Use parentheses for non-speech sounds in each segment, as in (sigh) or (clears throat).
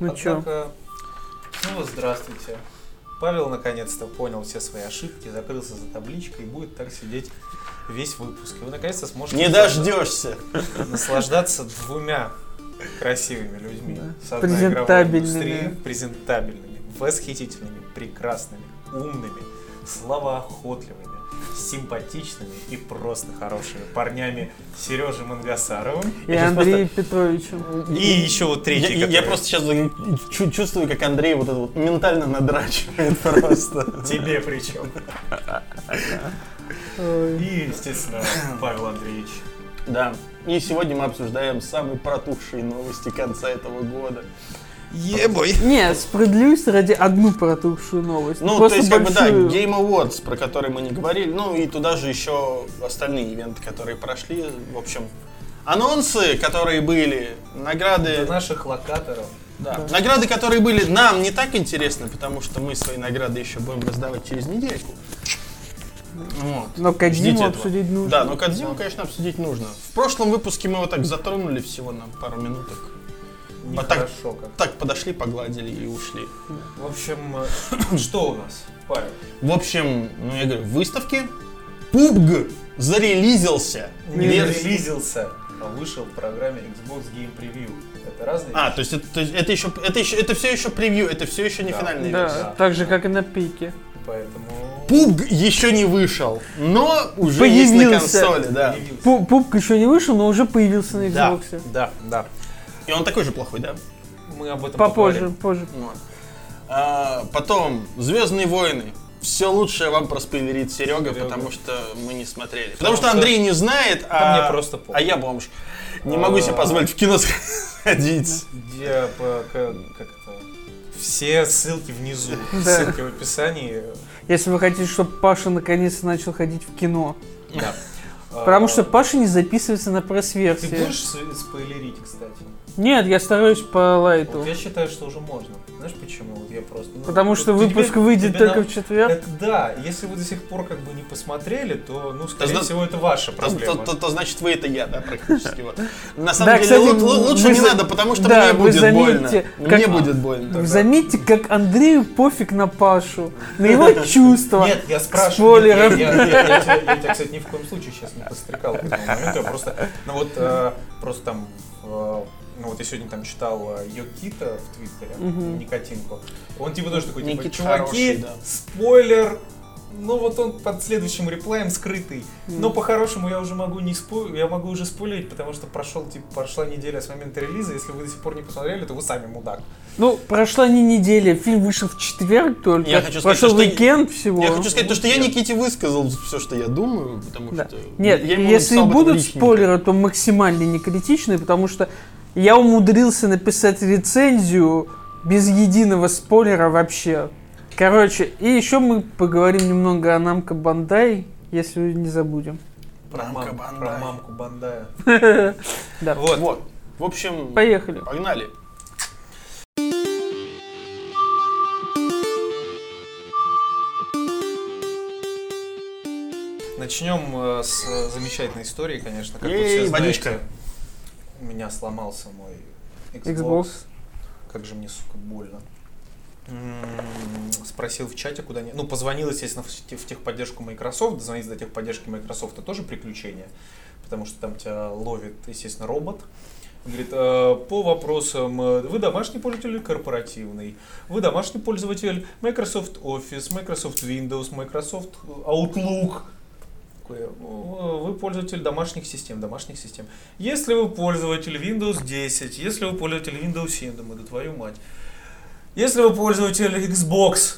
Ну чё? Однако, снова здравствуйте. Павел наконец-то понял все свои ошибки, закрылся за табличкой и будет так сидеть весь выпуск. И вы наконец-то сможете Не дождешься. наслаждаться двумя красивыми людьми Да. с одной игровой Презентабельными. индустрии, презентабельными, восхитительными, прекрасными, умными, словоохотливыми, симпатичными и просто хорошими парнями Сережей Мангасаровым. И Я Андреем Петровичем. И еще вот Я, третий, я- я который просто сейчас чу- чувствую, как Андрей вот это вот ментально надрачивает (laughs) просто. тебе причем. И, естественно, Павел Андреевич. Да. И сегодня мы обсуждаем самые протухшие новости конца этого года. Ебой. Не, справедливости ради одну протухшую новость. Ну, Просто то есть, как бы, да, большую. Game Awards, про который мы не говорили. Ну, и туда же еще остальные ивенты, которые прошли. В общем, анонсы, которые были, награды. Для наших локаторов. Да. Награды, которые были нам не так интересны, потому что мы свои награды еще будем раздавать через недельку. Вот. Но этого. обсудить нужно. Да, но Кодзиму, конечно, обсудить нужно. В прошлом выпуске мы его так затронули всего на пару минуток. Так- Нехорошо как. Так подошли, погладили и ушли. В общем, э, что у нас, Павел? В общем, ну я говорю, выставки. PUBG зарелизился. Не Версия- релизился, а вышел в программе Xbox Game Preview. Это разные А, вещи? то есть это, то есть это еще, это еще, это все еще превью, это все еще не Да. финальная Да, версия. Да. так же, как и на пике. Поэтому... PUBG еще не вышел, но уже есть на Появился. консоли, да. появился. Еще не вышел, но уже появился на Да, Xbox. да, да. И он такой же плохой, да? Мы об этом Попозже, поговорим. позже. Вот. А, потом Звездные войны. Все лучшее вам проспойлерит Серега, Серега. потому что мы не смотрели. Потому, Потому что Андрей не знает, а, мне просто а я бомж. Не могу себе позволить в кино (laughs) сходить. Где, по- как, как это... Все ссылки внизу, (laughs) Да. ссылки в описании. Если вы хотите, чтобы Паша наконец начал ходить в кино. Да. Потому А, что Паша не записывается на Ты пресс-версии. будешь спойлерить, кстати? Нет, я стараюсь по лайту. Вот я считаю, что уже можно. Знаешь почему? Вот я просто... ну, Потому вот что тебе- выпуск выйдет тебе только на- в четверг. Это да, если вы до сих пор как бы не посмотрели, то, ну, скорее зна- всего, это ваша То, проблема. то- то- то значит вы это я, да, практически. Вот. На самом Да, деле кстати, лу- лу- лучше вы не надо, потому что да, мне будет заметьте, больно. как- Мне будет больно. Вы заметьте, как Андрею пофиг на Пашу, на его (laughs) чувства. Нет, я спрашиваю. Нет, Я, я- я- я тебя, я тебя, кстати, ни в коем случае сейчас не подстрекал к этому моменту. Я просто, ну вот, э, просто там, э, вот я сегодня там читал э, Йокита в Твиттере, Мгм. Никотинку. Он типа тоже такой, типа, Никита чуваки, хороший, да. спойлер, ну вот он под следующим реплеем скрытый. Но по-хорошему я уже могу не спой... я могу уже спойлерить, потому что прошел, типа, прошла неделя с момента релиза. Если вы до сих пор не посмотрели, то вы сами мудак. Ну, прошла не неделя, фильм вышел в четверг только. Я хочу сказать, Прошел то, что- уикенд всего. Я хочу сказать то, что я. Никите высказал все, что я думаю, потому Да. что... Нет, я если и будут спойлеры, то максимально не критичные, потому что я умудрился написать рецензию без единого спойлера вообще. Короче, и еще мы поговорим немного о Намка Бандай, если не забудем. Про, мам- Бандай. про мамку Бандая. (laughs) Да. Вот. Вот. В общем, Поехали. погнали. Начнем э, с э, замечательной истории, конечно. Как вы Ей, все знаете, водичка. У меня сломался мой Xbox. Xbox. Как же мне, сука, больно. Спросил в чате, куда не... Ну, позвонил, естественно, в те- в техподдержку Microsoft. Дозвониться до техподдержки Microsoft это тоже приключение, потому что там тебя ловит, естественно, робот. Говорит, «Э, по вопросам, э, вы домашний пользователь или корпоративный? Вы домашний пользователь Microsoft Office, Microsoft Windows, Microsoft Outlook. Такой, «Э, Вы пользователь домашних систем, домашних систем. Если вы пользователь Windows 10, если вы пользователь Windows 7, думаю, да твою мать. Если вы пользователь Xbox,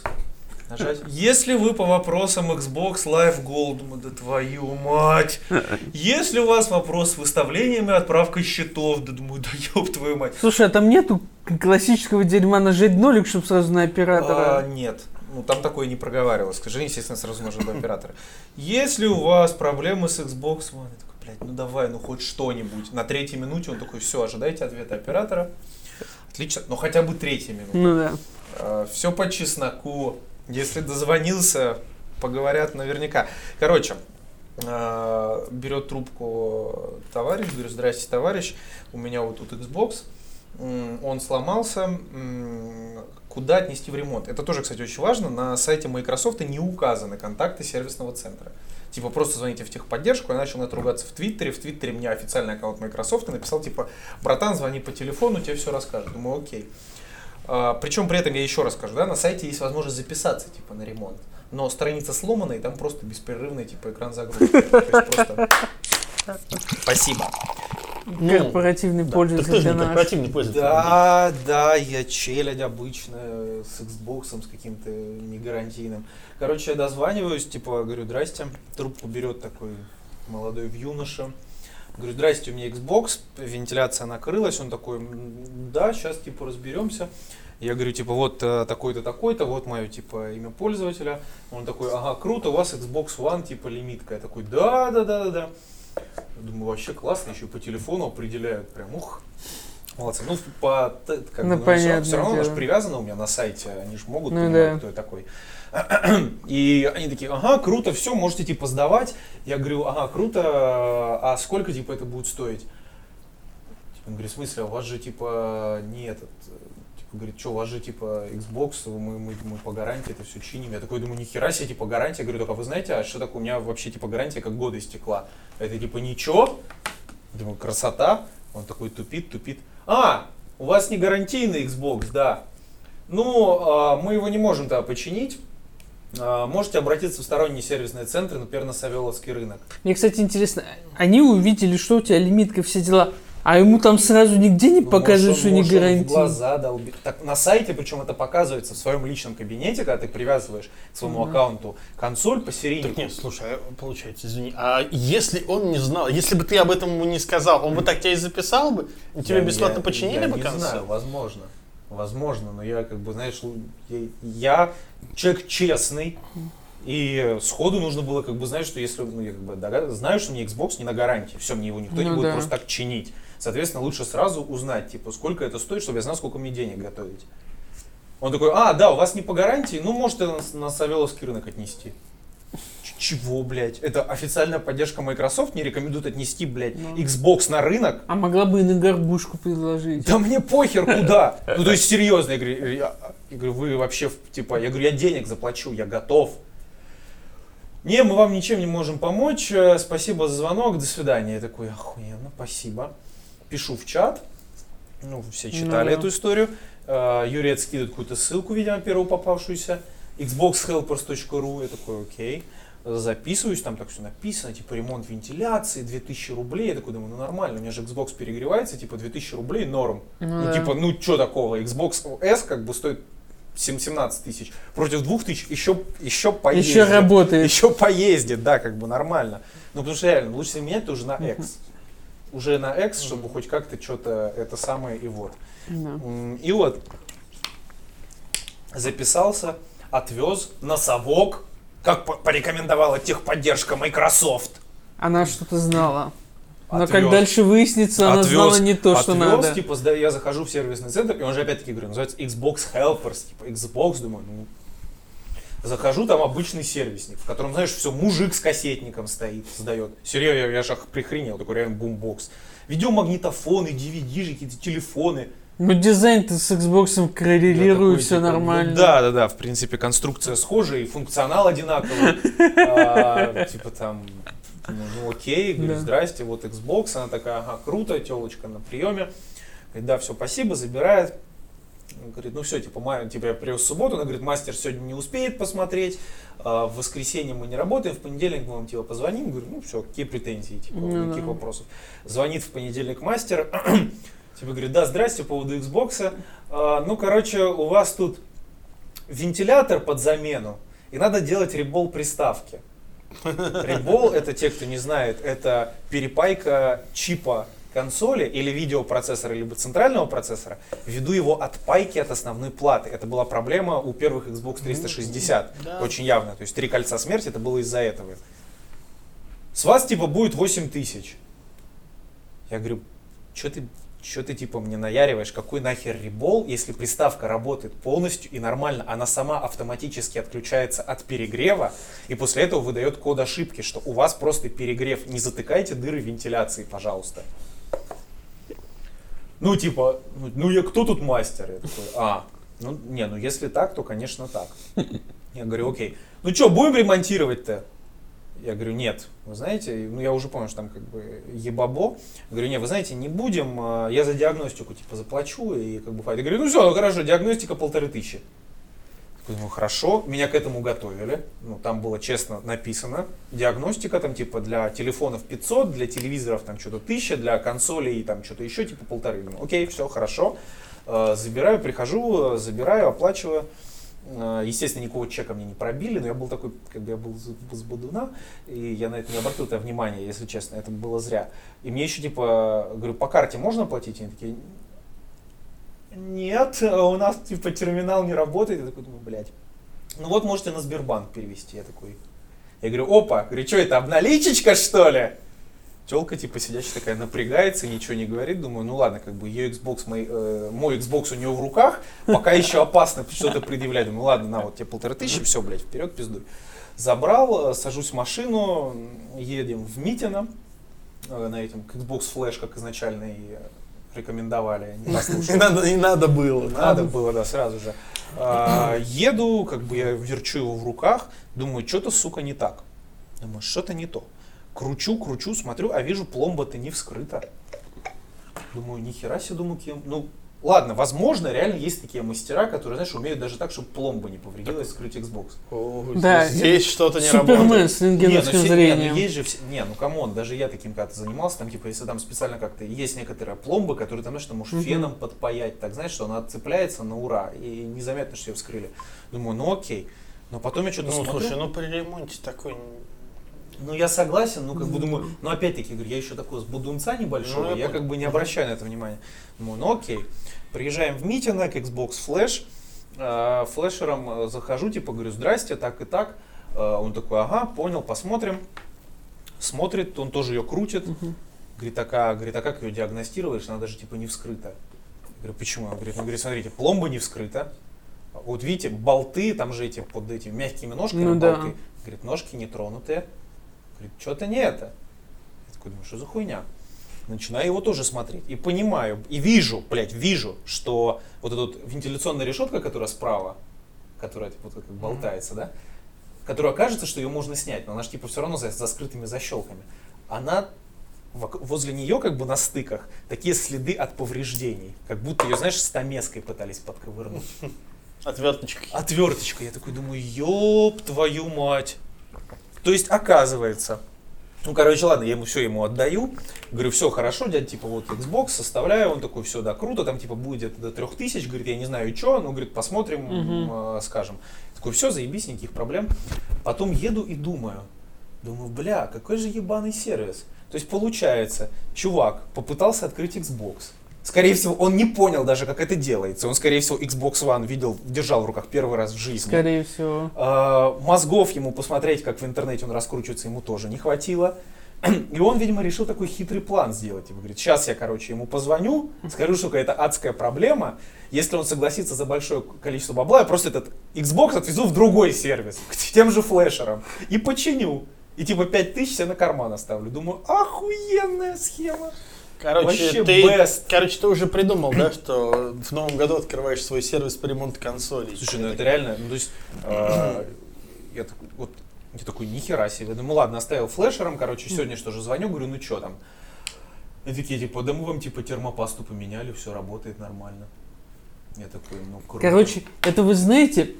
нажать. (laughs) Если вы по вопросам Xbox Live Gold, думаю, да твою мать. (laughs) Если у вас вопрос с выставлениями, отправкой счетов, да думаю, да ёб твою мать. Слушай, а там нету классического дерьма нажать нолик, чтобы сразу на А, оператора? нет. Ну, там такое не проговаривалось. Скажи, естественно, сразу можно до оператора. Если у вас проблемы с Xbox One, я такой, блядь, ну давай, ну хоть что-нибудь. На третьей минуте он такой, все, ожидайте ответа оператора. Отлично, но хотя бы третья минута. Ну да. все по чесноку. Если дозвонился, поговорят наверняка. Короче, э, берет трубку товарищ, говорю, здрасте, товарищ, у меня вот тут Xbox, он сломался, куда отнести в ремонт. Это тоже, кстати, очень важно. На сайте Microsoft не указаны контакты сервисного центра. Типа просто звоните в техподдержку, я начал на это ругаться в Твиттере. В Твиттере мне официальный аккаунт Microsoft и написал, типа, братан, звони по телефону, тебе все расскажут. Думаю, окей. А, причем при этом я еще раз скажу, да, на сайте есть возможность записаться, типа, на ремонт. Но страница сломана, и там просто беспрерывный, типа, экран загрузки. Спасибо. Ну, Корпоративный Да, так пользователь ты же для не нас. корпоративный пользователь. Да, да, я челядь обычно с Xbox, с каким-то негарантийным. Короче, я дозваниваюсь, типа, говорю, здрасте. Трубку берет такой молодой юноша. Говорю, здрасте, у меня Xbox, вентиляция накрылась. Он такой, «М, да, сейчас, типа, разберемся. Я говорю, типа, вот э, такой-то, такой-то, вот мое, типа, имя пользователя. Он такой, ага, круто, у вас Xbox One, типа, лимитка. Я такой, да, да, да, да, да. Думаю, вообще классно, еще по телефону определяют, прям, ух, молодцы. Ну, по, как Ну, бы, понятное все равно, она же дело. привязана у меня на сайте, они же могут Ну, понимать, да. кто я такой. (clears throat) И они такие, ага, круто, все, можете типа сдавать. Я говорю, ага, круто, а сколько типа это будет стоить? Типа, он говорит, в смысле, а у вас же типа не этот, говорит, что, у вас же типа Xbox, мы, мы, мы по гарантии это все чиним. Я такой думаю, нихера себе, типа гарантия. Я говорю, только вы знаете, а что такое, у меня вообще типа гарантия как года истекла. Это типа ничего? Думаю, красота. Он такой тупит, тупит. А, у вас не гарантийный Xbox, да. Ну, а, мы его не можем тогда починить. А, Можете обратиться в сторонние сервисные центры, например, на Савеловский рынок. Мне, кстати, интересно, они увидели, что у тебя лимитка, все дела, а ему там сразу нигде не Ну, показывают, может, что не гарантия. глаза долбит. Так, на сайте, причем это показывается в своем личном кабинете, когда ты привязываешь к своему Мгм. аккаунту консоль по Так нет, слушай, а, получается, извини, а если он не знал, если бы ты об этом ему не сказал, он бы так тебя и записал бы, и тебе Я- бесплатно я- починили я бы не консоль? знаю, возможно. Возможно, но я как бы, знаешь, я, я человек честный, и сходу нужно было как бы знать, что если, ну, я как бы догад- знаю, что мне Xbox не на гарантии, все, мне его никто не Ну будет да. просто так чинить. Соответственно, лучше сразу узнать, типа, сколько это стоит, чтобы я знал, сколько мне денег готовить. Он такой, а, да, у вас не по гарантии, ну, можете на, на Савеловский рынок отнести. Чего, блядь? Это официальная поддержка Microsoft не рекомендует отнести, блядь, Ну. Xbox на рынок, А могла бы и на горбушку предложить. да мне похер куда. (laughs) Ну, то есть, серьезно, я говорю, я, я говорю, вы вообще, типа, я говорю, я денег заплачу, я готов. Не, мы вам ничем не можем помочь, э, спасибо за звонок, до свидания. Я такой, охуенно, спасибо. Пишу в чат, ну, все читали Ну да. эту историю. Э, Юрий скидывает какую-то ссылку, видимо, первую попавшуюся. xboxhelpers.ru, я такой, окей. Записываюсь, там так все написано, типа ремонт вентиляции, 2000 рублей. Я такой думаю, ну нормально, у меня же Xbox перегревается, типа 2000 рублей норм. Ну Ну, да. типа, ну что такого? Xbox S как бы стоит 7 17 тысяч. Против 2000 еще, еще поездит. Еще работает. Еще поездит, да, как бы нормально. Ну, потому что реально, лучше менять уже на X. Уже на X, чтобы хоть как-то что-то это самое и вот. Да. И вот записался, отвез на совок, как по- порекомендовала техподдержка Microsoft. Она что-то знала. Но Отвез. как дальше выяснится, она Отвез, знала не то, что отвез, надо. типа, я захожу в сервисный центр, и он же опять-таки, говорю, называется Xbox Helpers, типа, Xbox, думаю, ну, захожу, там обычный сервисник, в котором, знаешь, все, мужик с кассетником стоит, сдает. Серьезно, я, я же прихренел, такой реально бумбокс. Видеомагнитофоны, DVD, какие-то телефоны. Ну, дизайн-то с Xbox коррелирует, такой, все типа, нормально. Ну, да, да, да, в принципе, конструкция схожая, и функционал одинаковый. (laughs) А, Типа там, ну, ну, окей, говорю, Да. здрасте, вот Xbox, она такая, ага, круто, телочка на приеме. Говорит, да, все, спасибо, забирает. Он Говорит, ну все, типа, ма- типа я привез в субботу, она говорит, мастер сегодня не успеет посмотреть, а, в воскресенье мы не работаем, в понедельник мы вам типа позвоним, говорю, ну все, какие претензии, типа, Ну никаких да. вопросов. Звонит в понедельник мастер, (clears throat) типа говорит, да, здрасте, по поводу Xbox, А, ну, короче, у вас тут вентилятор под замену, и надо делать ребол приставки. (laughs) Ребол, это те, кто не знает, это перепайка чипа консоли или видеопроцессора, либо центрального процессора, ввиду его отпайки от основной платы. Это была проблема у первых Xbox 360, Да. очень явно. То есть три кольца смерти, это было из-за этого. С вас типа будет 8 тысяч. Я говорю, что ты, что ты типа мне наяриваешь, какой нахер ребол, если приставка работает полностью и нормально, она сама автоматически отключается от перегрева, и после этого выдает код ошибки, что у вас просто перегрев. Не затыкайте дыры вентиляции, пожалуйста. Ну, типа, ну, ну я кто тут мастер? Я такой, а, ну, не, ну если так, то, конечно, так. Я говорю, окей. Ну что, будем ремонтировать-то? Я говорю, нет, вы знаете, ну я уже понял, что там как бы ебабо. Говорю, нет, вы знаете, не будем, а, я за диагностику типа заплачу и как бы файт. Я говорю, ну все, хорошо, диагностика полторы тысячи. Думаю, хорошо, меня к этому готовили. Ну, там было честно написано. Диагностика там типа для телефонов 500, для телевизоров там что-то 1000, для консолей там что-то еще типа полторы. Думаю, окей, все, хорошо. Э, Забираю, прихожу, э, забираю, оплачиваю. Э, Естественно, никакого чека мне не пробили, но я был такой, как бы я был с- бодуна, и я на это не обратил -то внимания, если честно, это было зря. И мне еще типа, говорю, по карте можно платить? И они такие, нет, у нас типа терминал не работает. Я такой думаю, блядь. Ну вот можете на Сбербанк перевести. Я такой, я говорю, опа, говорю, что это, обналичечка что ли? Телка типа сидящая такая напрягается, ничего не говорит. Думаю, ну ладно, как бы ее Xbox, мой, э, мой Xbox у нее в руках, пока еще опасно что-то предъявлять. Думаю, ладно, на вот тебе полторы тысячи, все, блядь, вперед пиздуй. Забрал, э, сажусь в машину, едем в Митино, э, на этом Xbox Flash, как изначально и э, рекомендовали, не послушал. Не надо, не надо было. Надо было, да, сразу же. А, еду, как бы я верчу его в руках, думаю, что-то, сука, не так. Думаю, что-то не то. Кручу, кручу, смотрю, а вижу, пломба-то не вскрыта. Думаю, нихера себе, думаю, кем. Ну, ладно, возможно, реально есть такие мастера, которые, знаешь, умеют даже так, чтобы пломба не повредилась, вскрыть Xbox. О, Да, здесь что-то не Супермен работает. с Не, ну, рентгеновским все- не, ну, зрением. есть же все- не, ну come on, даже я таким когда-то занимался, там типа, если там специально как-то есть некоторые пломбы, которые там, знаешь, ты можешь Мгм. феном подпаять, так знаешь, что она отцепляется на ура, и незаметно, что ее вскрыли. Думаю, ну окей. Но потом я что-то Ну, смотрю, слушай, ну при ремонте такой... ну я согласен, ну как бы думаю, ну опять-таки, говорю, я еще такой с будунца небольшого, Ну, я я как бы не обращаю на это внимания. Думаю, ну окей. Приезжаем в Митино к Xbox Flash, э, флешером захожу, типа говорю, здрасте, так и так. Э, Он такой, ага, понял, посмотрим. Смотрит, он тоже ее крутит. Говорит, а, как- говорит, а как ее диагностируешь? Она даже типа не вскрыта. Я говорю, почему? Он говорит, ну, говорит, смотрите, пломба не вскрыта. Вот видите, болты, там же эти под этими мягкими ножками Ну да. болты. Говорит, ножки не тронутые. Говорит, что-то не это. Я такой думаю, что за хуйня? Начинаю его тоже смотреть. И понимаю, и вижу, блядь, вижу, что вот эта вот вентиляционная решетка, которая справа, которая типа, вот как болтается, да, которая кажется, что ее можно снять, но она же типа все равно за, за скрытыми защелками. Она возле нее как бы на стыках такие следы от повреждений, как будто ее, знаешь, стамеской пытались подковырнуть. Отверточкой. Отверточка. Я такой думаю, ёб твою мать. То есть, оказывается, ну, короче, ладно, я ему все ему отдаю. Говорю, все хорошо, дядя, типа, вот Xbox, составляю. Он такой, все, да, круто, там, типа, будет где-то до трех тысяч. Говорит, я не знаю, что, ну, говорит, посмотрим, э, скажем. Такой, все, заебись, никаких проблем. Потом еду и думаю, думаю, бля, какой же ебаный сервис. То есть, получается, чувак попытался открыть Xbox. Скорее всего, он не понял даже, как это делается. Он, скорее всего, Xbox One видел, держал в руках первый раз в жизни. Скорее всего. А, мозгов ему посмотреть, как в интернете он раскручивается, ему тоже не хватило. (clears throat) И он, видимо, решил такой хитрый план сделать. И говорит, сейчас я, короче, ему позвоню, скажу, что какая-то адская проблема. Если он согласится за большое количество бабла, я просто этот Xbox отвезу в другой сервис, к (laughs) тем же флешерам, и починю. И типа 5000 себе на карман оставлю. Думаю, охуенная схема. Короче, Вообще ты, best. короче, ты уже придумал, да, что в новом году открываешь свой сервис по ремонту консолей. Слушай, ну это реально, ну то есть, э, я такой, вот, я такой, нихера себе. Думаю, ладно, оставил флешером, короче, сегодня что же звоню, говорю, ну что там? И такие, типа, да мы вам, типа, термопасту поменяли, все работает нормально. Я такой, ну круто. Короче, это вы знаете,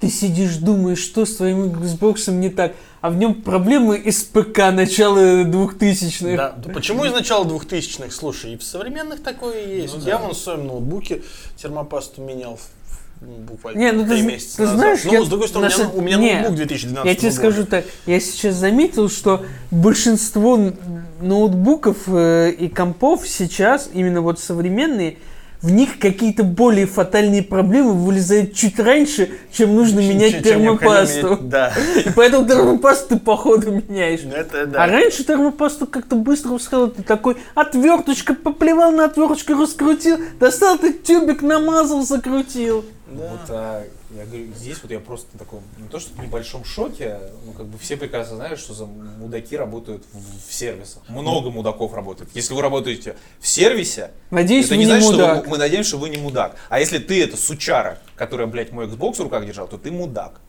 ты сидишь, думаешь, что с твоим Xbox не так, а в нем проблемы из ПК начала 2000-х. Да, да почему из начала 2000-х? Слушай, и в современных такое есть. Ну я да. вон в своем ноутбуке термопасту менял в- буквально Не, ну три ты, з- месяца ты назад. знаешь, ну, я с другой стороны, у меня, у меня не, ноутбук 2012 Я тебе года. скажу так, я сейчас заметил, что большинство ноутбуков э, и компов сейчас, именно вот современные, в них какие-то более фатальные проблемы вылезают чуть раньше, чем нужно Чем- менять чем- термопасту. менять- Да. И поэтому термопасту ты походу меняешь. Это да. А раньше термопасту как-то быстро вскрыл, ты такой отверточка, поплевал на отверточку, раскрутил, достал ты тюбик, намазал, закрутил. Да. Вот, а, Я говорю, здесь вот я просто на таком, не то что в небольшом шоке, ну как бы все прекрасно знают, что за мудаки работают в, в сервисах. Много мудаков работает. Если вы работаете в сервисе, Надеюсь, это не не значит, мудак. что вы- мы надеемся, что вы не мудак. А если ты это сучара, которая, блядь, мой Xbox в руках держал, то ты мудак.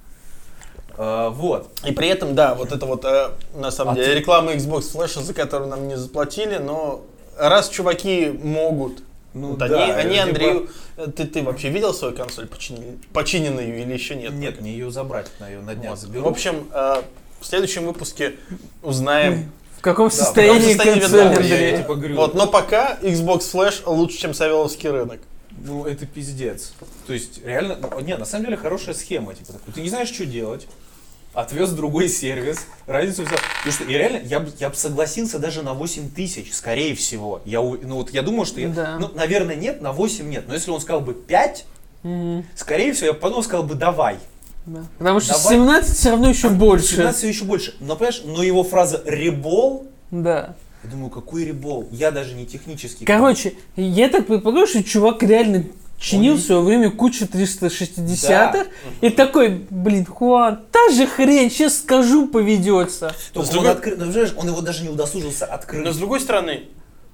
А, вот. И при этом, да, вот это вот, э, на самом А деле, ты- реклама Xbox Flash, за которую нам не заплатили, но раз чуваки могут, Ну вот да, они, они либо- Андрею... э, Ты, ты вообще видел свою консоль почини- починенную или еще нет? Нет, мне ее забрать, на ее на днях Вот. заберу. В общем, э, в следующем выпуске узнаем. (laughs) В каком Да, состоянии в каком состоянии консоль, я типа говорю, Вот, но пока Xbox Flash лучше, чем Савеловский рынок. ну это пиздец. То есть реально, ну, не, на самом деле хорошая схема, типа, такой, ты не знаешь, что делать, отвез в другой сервис, разницу взял. Потому что я реально, я бы я б согласился даже на 8 тысяч, скорее всего. Я, ну вот я думаю, что я, Да. ну, наверное, нет, на 8 нет. Но если он сказал бы 5, Мгм, скорее всего, я бы потом сказал бы давай. да. Потому что Давай. 17 все равно еще больше. 17 еще больше. Но понимаешь, но его фраза ребол, Да. я думаю, какой ребол? Я даже не технический. Короче, я так предполагаю, что чувак реально чинил Он- в свое время кучу 360-х. И такой, блин, Хуан, та же хрень, сейчас скажу, поведется. С он, другой- откры- ну, знаешь, он его даже не удосужился открыть. Но с другой стороны,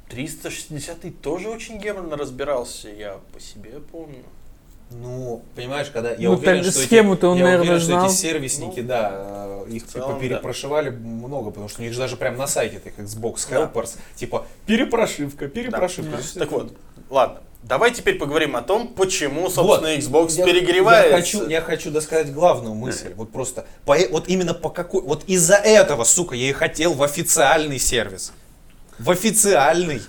360 тоже очень геморно разбирался, я по себе помню. Ну, понимаешь, когда я Ну, уверен, что схему-то эти, он, я наверное, уверен, что знал. эти сервисники, Ну, да, их целом, типа да. перепрошивали много, потому что у них же даже прям на сайте этих Xbox Да. Helpers, типа перепрошивка, перепрошивка. Да. Так вот, ладно. Давай теперь поговорим о том, почему, собственно, Xbox Я- перегревается. Я хочу, я хочу досказать главную мысль. Вот просто, по, э- вот именно по какой, вот из-за этого, сука, я и хотел в официальный сервис. В официальный.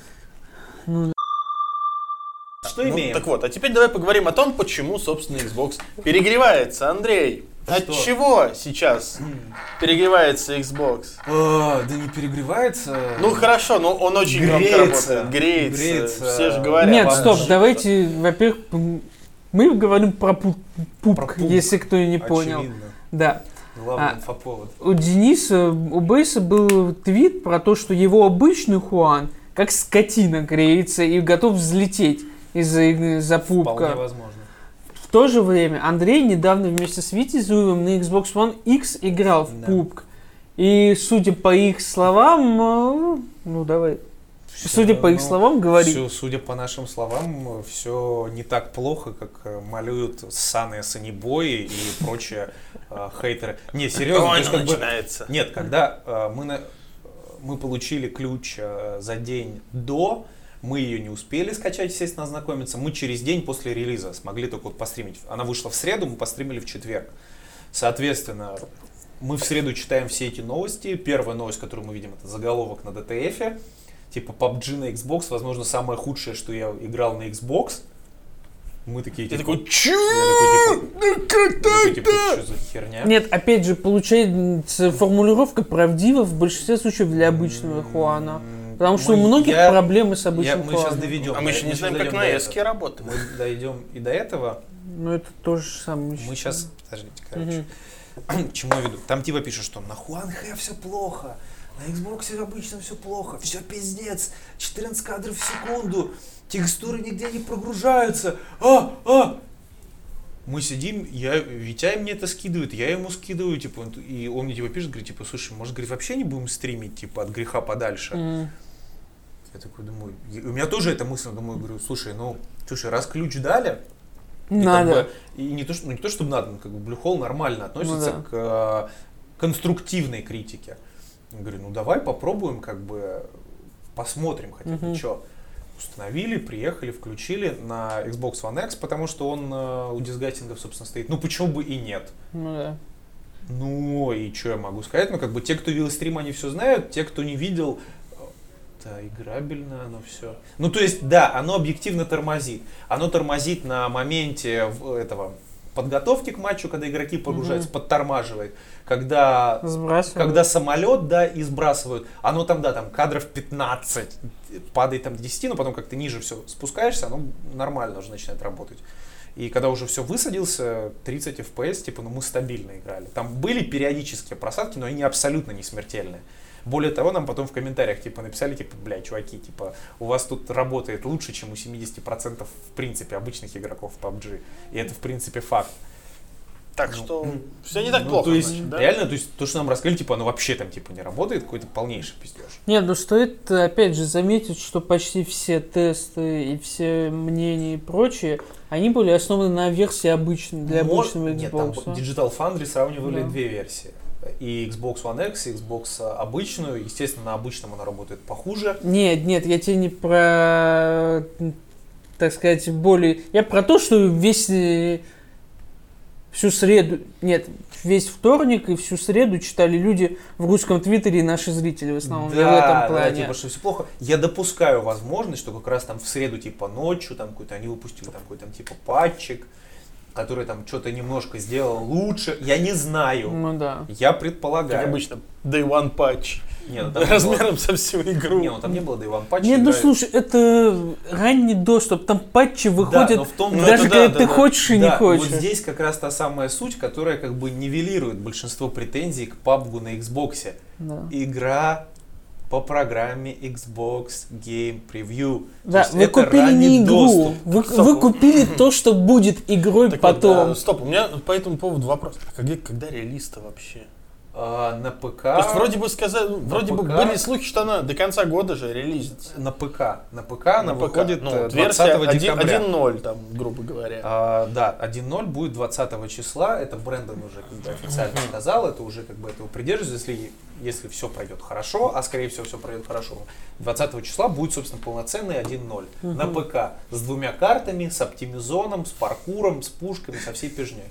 Что Ну, имеем? так вот, а теперь давай поговорим о том, почему, собственно, Xbox перегревается. Андрей, от Что? чего сейчас перегревается Xbox? А, да не перегревается. Ну хорошо, но он очень громко Греется. работает. Греется. Греется. Все же говорят. Нет, ладно. стоп, давайте, во-первых, мы говорим про пуп, пупк, Про пупк. если кто не понял. Очевидно. Да. Главный А. инфоповод. У Дениса, у Бейса был твит про то, что его обычный Хуан как скотина греется и готов взлететь из-за Вполне пупка. возможно. В то же время Андрей недавно вместе с Витей Зуевым на Xbox One X играл в Да. пупк. И судя по их словам, э, ну давай, судя по их ну, словам, говори. Всё, судя по нашим словам, все не так плохо, как малюют ссаные санибои и прочие э, хейтеры. Не, серьезно, Ой, бы- начинается. Нет, когда э, мы, на- мы получили ключ э, за день до, мы ее не успели скачать, естественно, ознакомиться. Мы через день после релиза смогли только вот постримить. Она вышла в среду, мы постримили в четверг. Соответственно, мы в среду читаем все эти новости. Первая новость, которую мы видим, это заголовок на DTF. Типа PUBG на Xbox, возможно, самое худшее, что я играл на Xbox. Мы такие, типа, такой, чё? я такой, типа, Ну как я такой, типа, так-то? что за херня? Нет, опять же, получается формулировка правдива в большинстве случаев для обычного Хуана. Потому что у мы- многих я- проблемы с я- обычным мы сейчас Хуаном. доведем. А мы еще не знаем, как на эске этого. работает. Мы дойдем и до этого. Ну это тоже самое. Мы сейчас, подождите, короче, к чему я веду? Там типа пишут, что на Хуанхэ все плохо, на Xbox обычно все плохо, все пиздец, 14 кадров в секунду, текстуры нигде не прогружаются, а, а. Мы сидим, я, Витя мне это скидывает, я ему скидываю, типа, и он мне типа пишет, говорит, типа, слушай, может, говорит, вообще не будем стримить, типа, от греха подальше. М. Я такой думаю, и у меня тоже эта мысль, думаю, говорю, слушай, ну, слушай, раз ключ дали, и как Надо. бы- и не то, что, ну, не то, чтобы надо, но как бы Блюхол нормально относится Ну да. к э, конструктивной критике. Я говорю, ну давай попробуем, как бы посмотрим хотя бы, Мгм. что. Установили, приехали, включили на Xbox One X, потому что он э, у дисгайтингов, собственно, стоит. Ну почему бы и нет? Ну да. Ну и что я могу сказать? Ну как бы те, кто видел стрим, они все знают, те, кто не видел, э, да, играбельно оно все. Ну то есть, да, оно объективно тормозит. Оно тормозит на моменте этого подготовки к матчу, когда игроки погружаются, подтормаживает. Когда когда самолет, да, и сбрасывают, оно там, да, там кадров 15, падает там до 10, но потом как ты ниже все спускаешься, оно нормально уже начинает работать. И когда уже все высадился, 30 FPS, типа, ну мы стабильно играли. Там были периодические просадки, но они абсолютно не смертельные. Более того, нам потом в комментариях типа написали, типа, бля, чуваки, типа, у вас тут работает лучше, чем у 70% в принципе обычных игроков PUBG. И это в принципе факт. Так Ну, что все не так Ну, плохо, то есть, значит, да? реально, то есть, то, что нам рассказали, типа, оно вообще там, типа, не работает, какой-то полнейший пиздеж. Нет, ну стоит опять же заметить, что почти все тесты и все мнения и прочее, они были основаны на версии обычной, для Мож- обычного Нет, там Xbox. Digital Foundry сравнивали Да. две версии. И Xbox One X, и Xbox обычную. Естественно, на обычном она работает похуже. Нет, нет, я тебе не про, так сказать, более... Я про то, что весь э, всю среду, нет, весь вторник и всю среду читали люди в русском твиттере и наши зрители в основном. я в этом да, плане. типа, что все плохо. Я допускаю возможность, что как раз там в среду, типа, ночью, там какой-то, они выпустили там какой-то, там, типа, патчик, который там что-то немножко сделал лучше. Я не знаю. Ну да. Я предполагаю. Как обычно, Day One Patch. Нет, ну, там не было- Размером со всю игру. Не, ну там не было Day One патча. Нет, ну игра- слушай, это ранний доступ, там патчи выходят, но в том- ну, даже это когда да, ты да, да. хочешь и не Да, хочешь. вот здесь как раз та самая суть, которая как бы нивелирует большинство претензий к PUBG на Xbox. Да. Игра по программе Xbox Game Preview. То Да, есть вы это купили не игру, доступ. вы, Стоп. вы купили то, что будет игрой Так вот, потом. да, стоп, у меня по этому поводу вопрос. А когда, когда релиз-то вообще? А, на ПК... То есть вроде бы сказали, вроде бы ПК? были слухи, что она до конца года же релизится. На ПК. На ПК она На ПК. выходит ну, э, вот 20 версия 1 декабря. 1.0, там, грубо говоря. А, да, 1.0 будет 20 числа. Это Брэндон уже как бы официально сказал. Это уже как бы этого придерживается. Если, если все пройдет хорошо, а скорее всего все пройдет хорошо, 20 числа будет, собственно, полноценный 1.0 на ПК с двумя картами, с оптимизоном, с паркуром, с пушками, со всей пижней.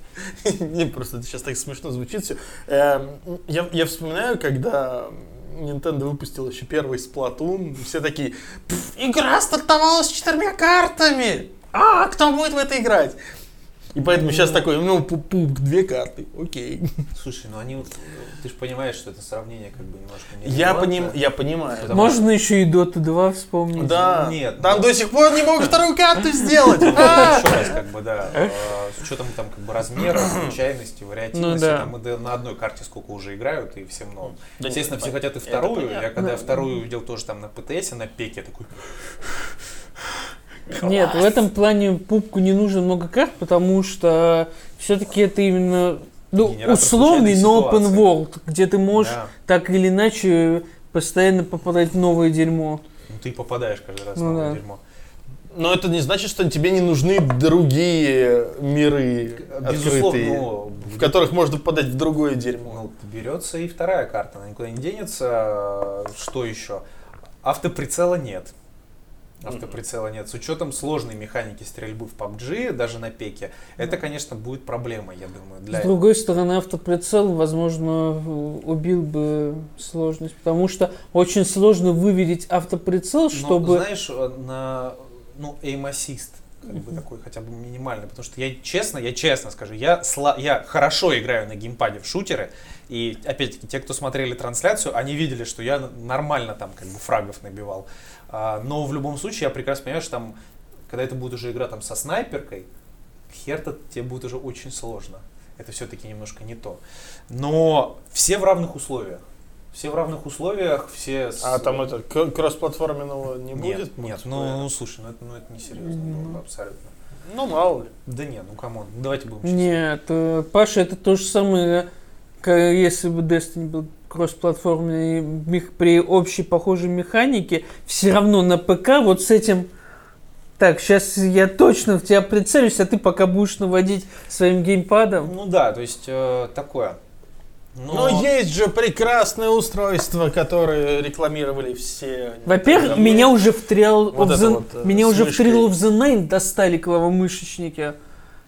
(laughs) Не, просто это сейчас так смешно звучит все. я, я вспоминаю, когда Nintendo выпустил еще первый Splatoon, все такие, «Пф, игра стартовала с четырьмя картами! А, кто будет в это играть? И поэтому сейчас такой, ну, пуп-пуп, две карты, окей. Слушай, ну они, вот, ты же понимаешь, что это сравнение как бы немножко не Я, поним, я понимаю. Потому Можно еще и Dota 2 вспомнить. Да, Нет, там ну- до сих пор не могут вторую карту сделать. Ну, А! еще раз, как бы, да, э, с учетом там как бы размера, (clears throat) случайности, вариативности, Ну там на одной карте сколько уже играют, и всем. Да Естественно, все хотят и вторую. Я когда Да. вторую увидел тоже там на ПТС, на пеке, такой, Нет, в этом плане пупку не нужно много карт, потому что все-таки это именно ну, условный, но open world, где ты можешь да, так или иначе постоянно попадать в новое дерьмо. ну ты попадаешь каждый раз в Ну новое да. дерьмо. Но это не значит, что тебе не нужны другие миры Безусловно, открытые, ну, в которых можно попадать в другое дерьмо. ну, берется и вторая карта, она никуда не денется. Что еще? Автоприцела нет. Автоприцела нет. С учетом сложной механики стрельбы в PUBG, даже на пеке, это, конечно, будет проблема, я думаю, для С другой стороны, автоприцел, возможно, убил бы сложность, потому что очень сложно выведить автоприцел, чтобы... знаешь, э, на ну, aim assist, как бы такой хотя бы минимальный, потому что я честно, я честно скажу, я, сла- я хорошо играю на геймпаде в шутеры, и опять-таки те, кто смотрели трансляцию, они видели, что я нормально там как бы фрагов набивал, но в любом случае я прекрасно понимаю, что там, когда это будет уже игра там со снайперкой, хер-то тебе будет уже очень сложно. Это все-таки немножко не то. Но все в равных условиях. Все в равных условиях, все... с- А там это к- кроссплатформенного не нет, будет? Нет, ну, ну, слушай, ну это, ну это не серьезно, ну, абсолютно. Ну, мало ли. Да нет, ну come on, ну, давайте будем честны. Нет, э, Паша, это то же самое, как если бы Destiny был кроссплатформенный мех- при общей похожей механике, все равно на ПК вот с этим... Так, сейчас я точно в тебя прицелюсь, а ты пока будешь наводить своим геймпадом. Ну да, то есть э, такое. Но, Но есть же прекрасное устройство, которое рекламировали все. Во-первых, меня уже в Trial Вот of the... вот, э, меня уже в. Trial of the Nine достали клавомышечники.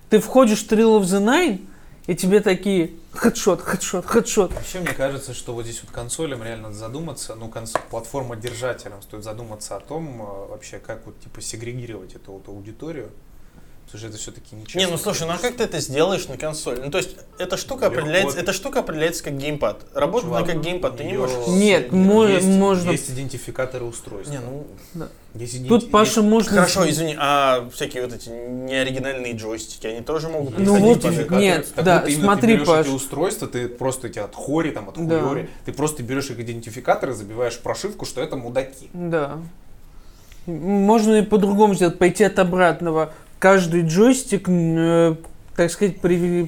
Ты входишь в Trial of the Nine, и тебе такие хедшот, хедшот, хедшот. Вообще, мне кажется, что вот здесь вот консолям реально задуматься, ну, конс- платформа-держателям стоит задуматься о том, э, вообще, как вот, типа, сегрегировать эту вот аудиторию. Что это все-таки нечестно. Не, ну слушай, ну а как ты это сделаешь на консоли? Ну то есть эта штука Легко. определяется, эта штука определяется как геймпад. Работает она Чувак, как геймпад, ты не можешь. Нет, мо- есть, можно- Есть идентификаторы устройства. Не, ну Есть иденти- Тут, Паша, есть- можно... хорошо, извини, а всякие вот эти неоригинальные джойстики, они тоже могут Ну вот, нет, Так да, вот именно смотри, ты берешь Паш. эти устройства, ты просто эти от хори, там, от Да. хуёри, ты просто берешь их идентификаторы, забиваешь в прошивку, что это мудаки. Да. Можно и по-другому сделать, пойти от обратного. Каждый джойстик, э, так сказать, при-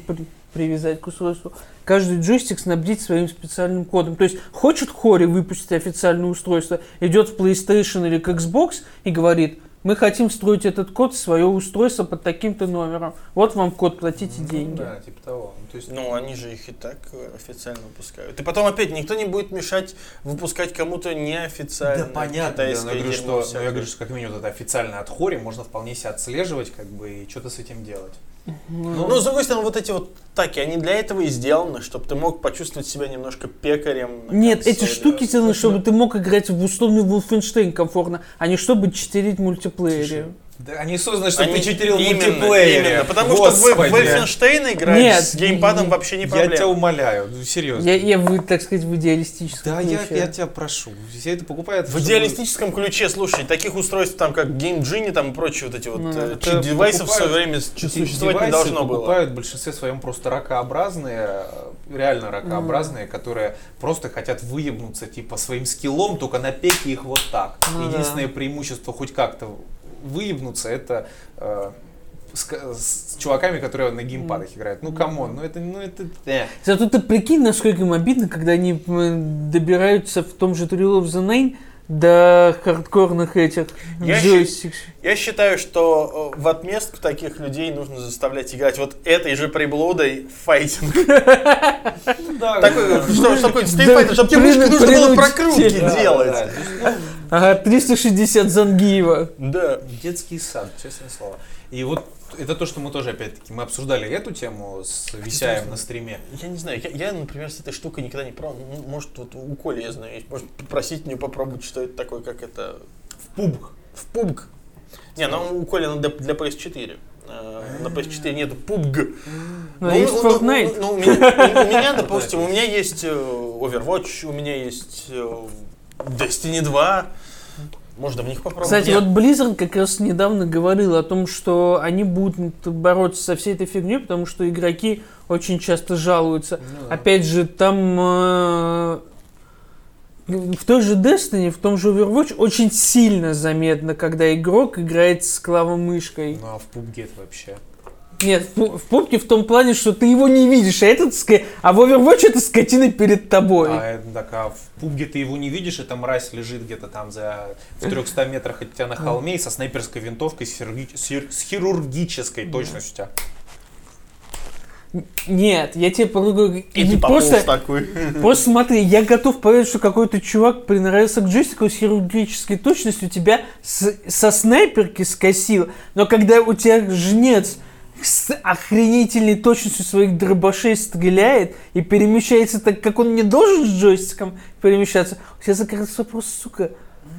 привязать к устройству, каждый джойстик снабдить своим специальным кодом. То есть хочет Хори выпустить официальное устройство, идет в PlayStation или к Xbox и говорит, мы хотим встроить этот код в свое устройство под таким-то номером. Вот вам код, платите Ну, деньги. Да, типа того. Ну, то есть, Ну, они же их и так э, официально выпускают. И потом опять никто не будет мешать выпускать кому-то неофициально. Да, понятно. да, но китайское я говорю, что, но я всякое. говорю, что как минимум это официально от Хори можно вполне себе отслеживать, как бы, и что-то с этим делать. Ну, с другой стороны, вот эти вот таки, они для этого и сделаны, чтобы ты мог почувствовать себя немножко пекарем. Нет, эти штуки сделаны, чтобы ты мог играть в условный Wolfenstein комфортно, а не чтобы читерить мультиплеере. Да, они созданы, чтобы Они- ты читерил именно, мультиплеере. именно, потому что в Господи. Wolfenstein играть Нет, с геймпадом я- вообще не Я проблема. тебя умоляю, ну, серьезно. Я, я в, так сказать, в идеалистическом Да, я, ключе. я тебя прошу. Все это покупают. В чтобы- идеалистическом ключе, слушай, таких устройств, там как Game Genie, там и прочие вот эти вот Ну, э, это чит-девайсов в свое покупают- время существовать не девайсы должно было. покупают в большинстве своем просто ракообразные, э, реально ракообразные, которые просто хотят выебнуться типа своим скиллом, только на пеке их вот так. Ну Единственное преимущество хоть как-то выебнуться это э, с, с чуваками, которые на геймпадах играют. Ну come on, ну это, ну это, э. Зато ты прикинь, насколько им обидно, когда они добираются в том же Thrill of the Nine до хардкорных этих Я джойстиков. Я считаю, что э, в отместку таких людей нужно заставлять играть вот этой же приблудой в файтинг. (laughs) Такой, что, такое Fighter, чтобы тебе нужно было прокрутки делать. ну, Ага, 360 Зангиева. Да. Детский сад, честное слово. И вот это то, что мы тоже, опять-таки, мы обсуждали эту тему с Висяем на стриме. Я не знаю, я, я, например, с этой штукой никогда не пробовал. Ну, Может, вот у Коли я знаю, может попросить мне попробовать, что это такое, как это... В пубг. В PUBG. Не, ну у Коли для, для PS4. Э, На PS4 нет PUBG. Ну, есть ну, ну, Fortnite. ну, у, меня, у меня, (laughs) допустим, у меня есть э, Overwatch, у меня есть э, Destiny 2. Можно в них попробовать. Кстати, Нет. вот Blizzard как раз недавно говорил о том, что они будут бороться со всей этой фигней, потому что игроки очень часто жалуются. Ну да. Опять же, там э, в той же Destiny, в том же Overwatch очень сильно заметно, когда игрок играет с клавомышкой. Ну а в это вообще. Нет, в, пу- в том плане, что ты его не видишь, а, этот, а в Overwatch это скотина перед тобой. А, так, а в пубге ты его не видишь, эта мразь лежит где-то там за в 300 метрах от тебя на холме и со снайперской винтовкой с, хирурги- с хир- с хирургической точностью тебя. Нет, я тебе говорю, И просто, такой. (laughs) просто смотри, я готов поверить, что какой-то чувак приноровился к джойстику с хирургической точностью, тебя с- со снайперки скосил, но когда у тебя жнец с охренительной точностью своих дробашей стреляет и перемещается так, как он не должен с джойстиком перемещаться, у тебя закрылся вопрос, сука,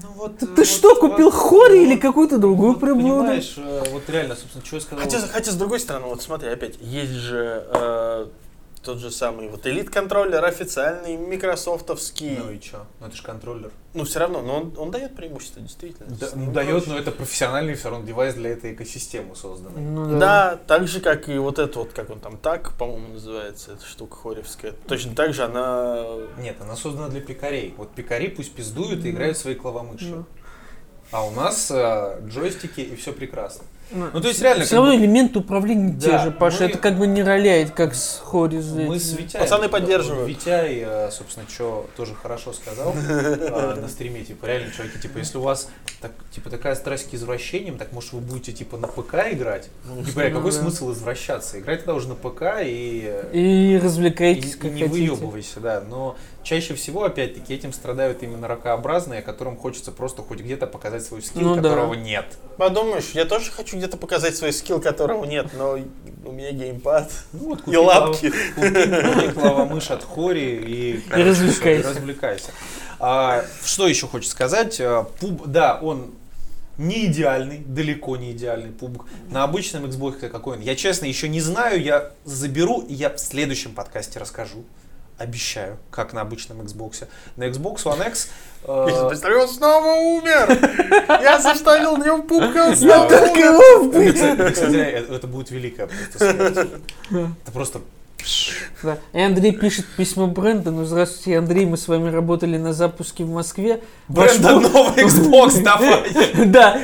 Ну вот, ты что, купил хори или какую-то другую приблуду? Понимаешь, э, вот реально, собственно, что я сказал. Хотя, хотя, с другой стороны, вот смотри, опять, есть же э, тот же самый вот элит-контроллер официальный, микрософтовский. Ну и что? Ну это же контроллер. Ну, все равно, но он, он дает преимущество, действительно. Да, ну, ним дает, но это профессиональный все равно девайс для этой экосистемы созданный. Ну Да, так же, как и вот это вот, как он там, так, по-моему, называется, эта штука хоревская. Точно так же она... Нет, она создана для пикарей. Вот пикари пусть пиздуют и играют в свои клавомыши. Ну. А у нас э, джойстики и все прекрасно. Ну, Ну то есть реально, Все равно бы элементы управления те Да, же, Паша. мы- Это как бы не роляет, как с с мы с Витяем... Пацаны поддерживают. Витяй, собственно, что тоже хорошо сказал э, на стриме. Типа, реально, чуваки, типа, если у вас так, типа, такая страсть к извращениям, так может вы будете типа на ПК играть? Ну, типа, Ну какой да. смысл извращаться? Играть тогда уже на ПК и... И развлекайтесь, и как не хотите. выебывайся, да. Но чаще всего, опять-таки, этим страдают именно ракообразные, которым хочется просто хоть где-то показать свой скилл, Ну да. которого нет. Подумаешь, я тоже хочу где-то показать свой скилл, которого нет, но у меня геймпад Ну вот и лапки. Купи, (laughs) клавомышь от Хори и, короче, развлекайся. всё, и развлекайся. А, что еще хочется сказать? А, Пуб, да, он не идеальный, далеко не идеальный пубг. На обычном Xbox какой он? Я честно еще не знаю, я заберу и я в следующем подкасте расскажу. Обещаю, как на обычном Xbox. На Xbox One X э, представляю, он снова умер! Я заставил в нем пупка, он снова умер! Кстати, это, будет великая просто. Это просто Да. И Андрей пишет письмо Брэндону. Здравствуйте, Андрей, мы с вами работали на запуске в Москве. Ваш Бренда мо- новый (laughs) Xbox давай. (laughs) Да,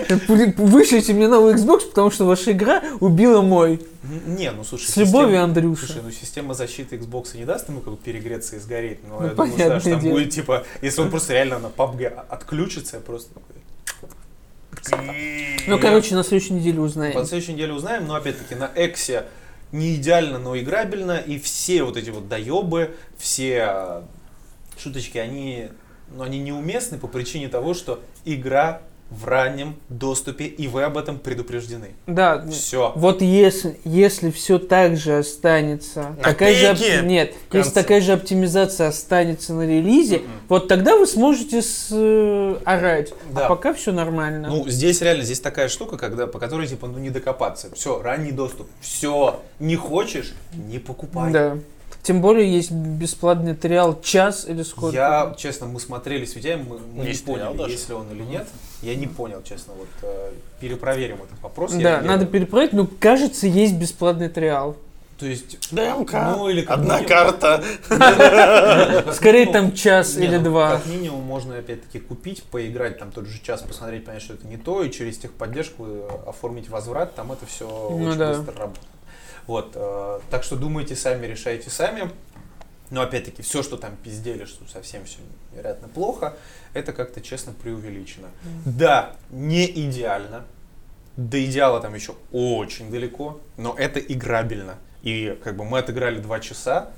вышлите мне новый Xbox, потому что ваша игра убила мой. Не, ну слушай, С любовью, система- Андрюша. Слушай, ну система защиты Xbox не даст ему как бы перегреться и сгореть. Но Ну, я думаю, что там дело. будет типа, если он просто реально на PUBG отключится, я просто. Ну, короче, на следующей неделе узнаем. По следующей неделе узнаем, но опять-таки на Эксе не идеально, но играбельно, и все вот эти вот доебы, все а, шуточки, они, ну, они неуместны по причине того, что игра в раннем доступе, и вы об этом предупреждены. Да, Все. вот если, если все так же останется, На такая же, оп- нет, если такая же оптимизация останется на релизе, Мгм. вот тогда вы сможете с, э, орать. Да. А пока все нормально. Ну, здесь реально, здесь такая штука, когда, по которой, типа, ну, не докопаться. Все, ранний доступ. Все, не хочешь, не покупай. да. Тем более есть бесплатный триал час или сколько. Я, честно, мы смотрели с Витяем, мы, мы не поняли, даже. есть ли он или нет. Я не понял, честно, вот э, перепроверим этот вопрос. Да, Я- я- надо перепроверить, но кажется, есть бесплатный триал. То есть, ДМК. ну или Одна минимум- карта. (laughs) Скорее Ну, там час не, или ну, два. Как минимум можно опять-таки купить, поиграть там тот же час, посмотреть, понять, что это не то, и через техподдержку э, оформить возврат, там это все Ну очень быстро работает. Вот, э, так что думайте сами, решайте сами. Но опять-таки, все, что там пиздели, что совсем все невероятно плохо, это как-то честно преувеличено. Да, не идеально. До идеала там еще очень далеко, но это играбельно. И как бы мы отыграли два часа,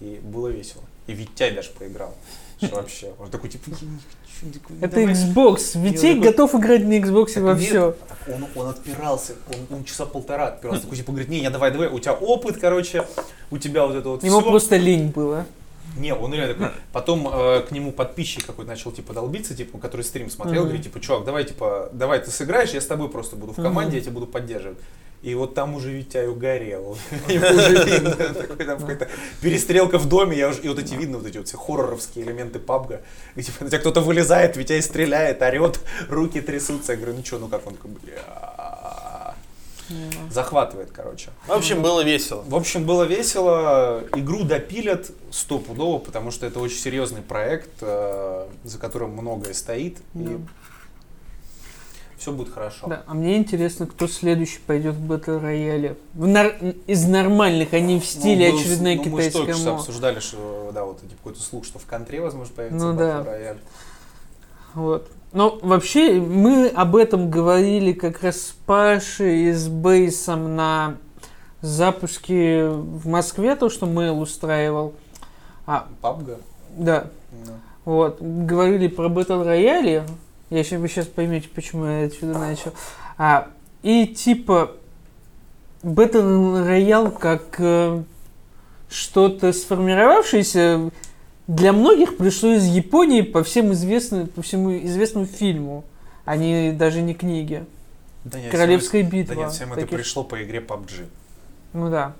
и было весело. И Витяй даже поиграл. Что вообще? Он такой, типа, «Я не хочу, Это давай». Xbox. Витей готов играть на Xbox во все. так Он, он отпирался, он, он часа полтора отпирался. Такой, типа, говорит, не, не, давай, давай, у тебя опыт, короче, у тебя вот это вот Ему всё». просто лень было. Не, он реально такой. Потом э, к нему подписчик какой-то начал типа долбиться, типа, который стрим смотрел, Мгм. говорит, типа, чувак, давай, типа, давай ты сыграешь, я с тобой просто буду в команде, Мгм. я тебя буду поддерживать. И вот там уже Витя угорел. (laughs) Ему уже видно, такой там какая-то перестрелка в доме, я уже, и вот эти видно, вот эти вот все хорроровские элементы пабга, и типа на тебя кто-то вылезает, Витя стреляет, орет, руки трясутся. Я говорю, ну что, ну как он такой, бля. Захватывает, короче. В общем, было весело. В общем, было весело. Игру допилят стопудово, потому что это очень серьезный проект, э, за которым многое стоит. И. все будет хорошо. Да, а мне интересно, кто следующий пойдет в Battle Royale. В нар- Из нормальных, а не в Ну, стиле был- очередной ну, Мы же только обсуждали, что да, вот типа, какой-то слух, что в контре, возможно, появится Ну Battle да. Royale. Вот. Но вообще мы об этом говорили как раз с Пашей и с Бейсом на запуске в Москве, то, что Мэйл устраивал. А, PUBG. да, Ну. вот. Говорили про Battle Royale. Я сейчас, вы сейчас поймете, почему я отсюда начал. А, и типа Battle Royale как э, что-то сформировавшееся для многих пришло из Японии по всем известным, по всему известному фильму, а не даже не книге. Да нет, Королевская всем- битва. Да нет, всем это Таких- пришло по игре PUBG. Ну да.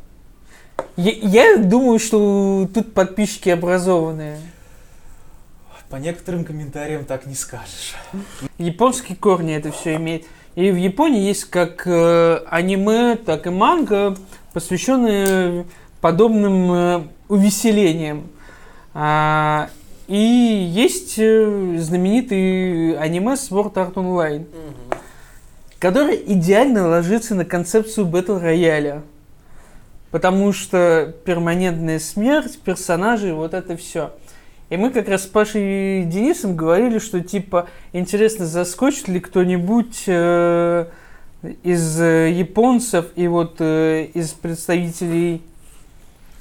Я, я думаю, что тут подписчики образованные. По некоторым комментариям так не скажешь. Японские корни это все имеет. И в Японии есть как э, аниме, так и манга, посвященные подобным э, увеселениям. А, и есть э, знаменитый аниме Sword Art Online, который идеально ложится на концепцию Battle рояля. Потому что перманентная смерть, персонажей, вот это все. И мы как раз с Пашей и Денисом говорили, что типа интересно, заскочит ли кто-нибудь э, из э, японцев и вот э, из представителей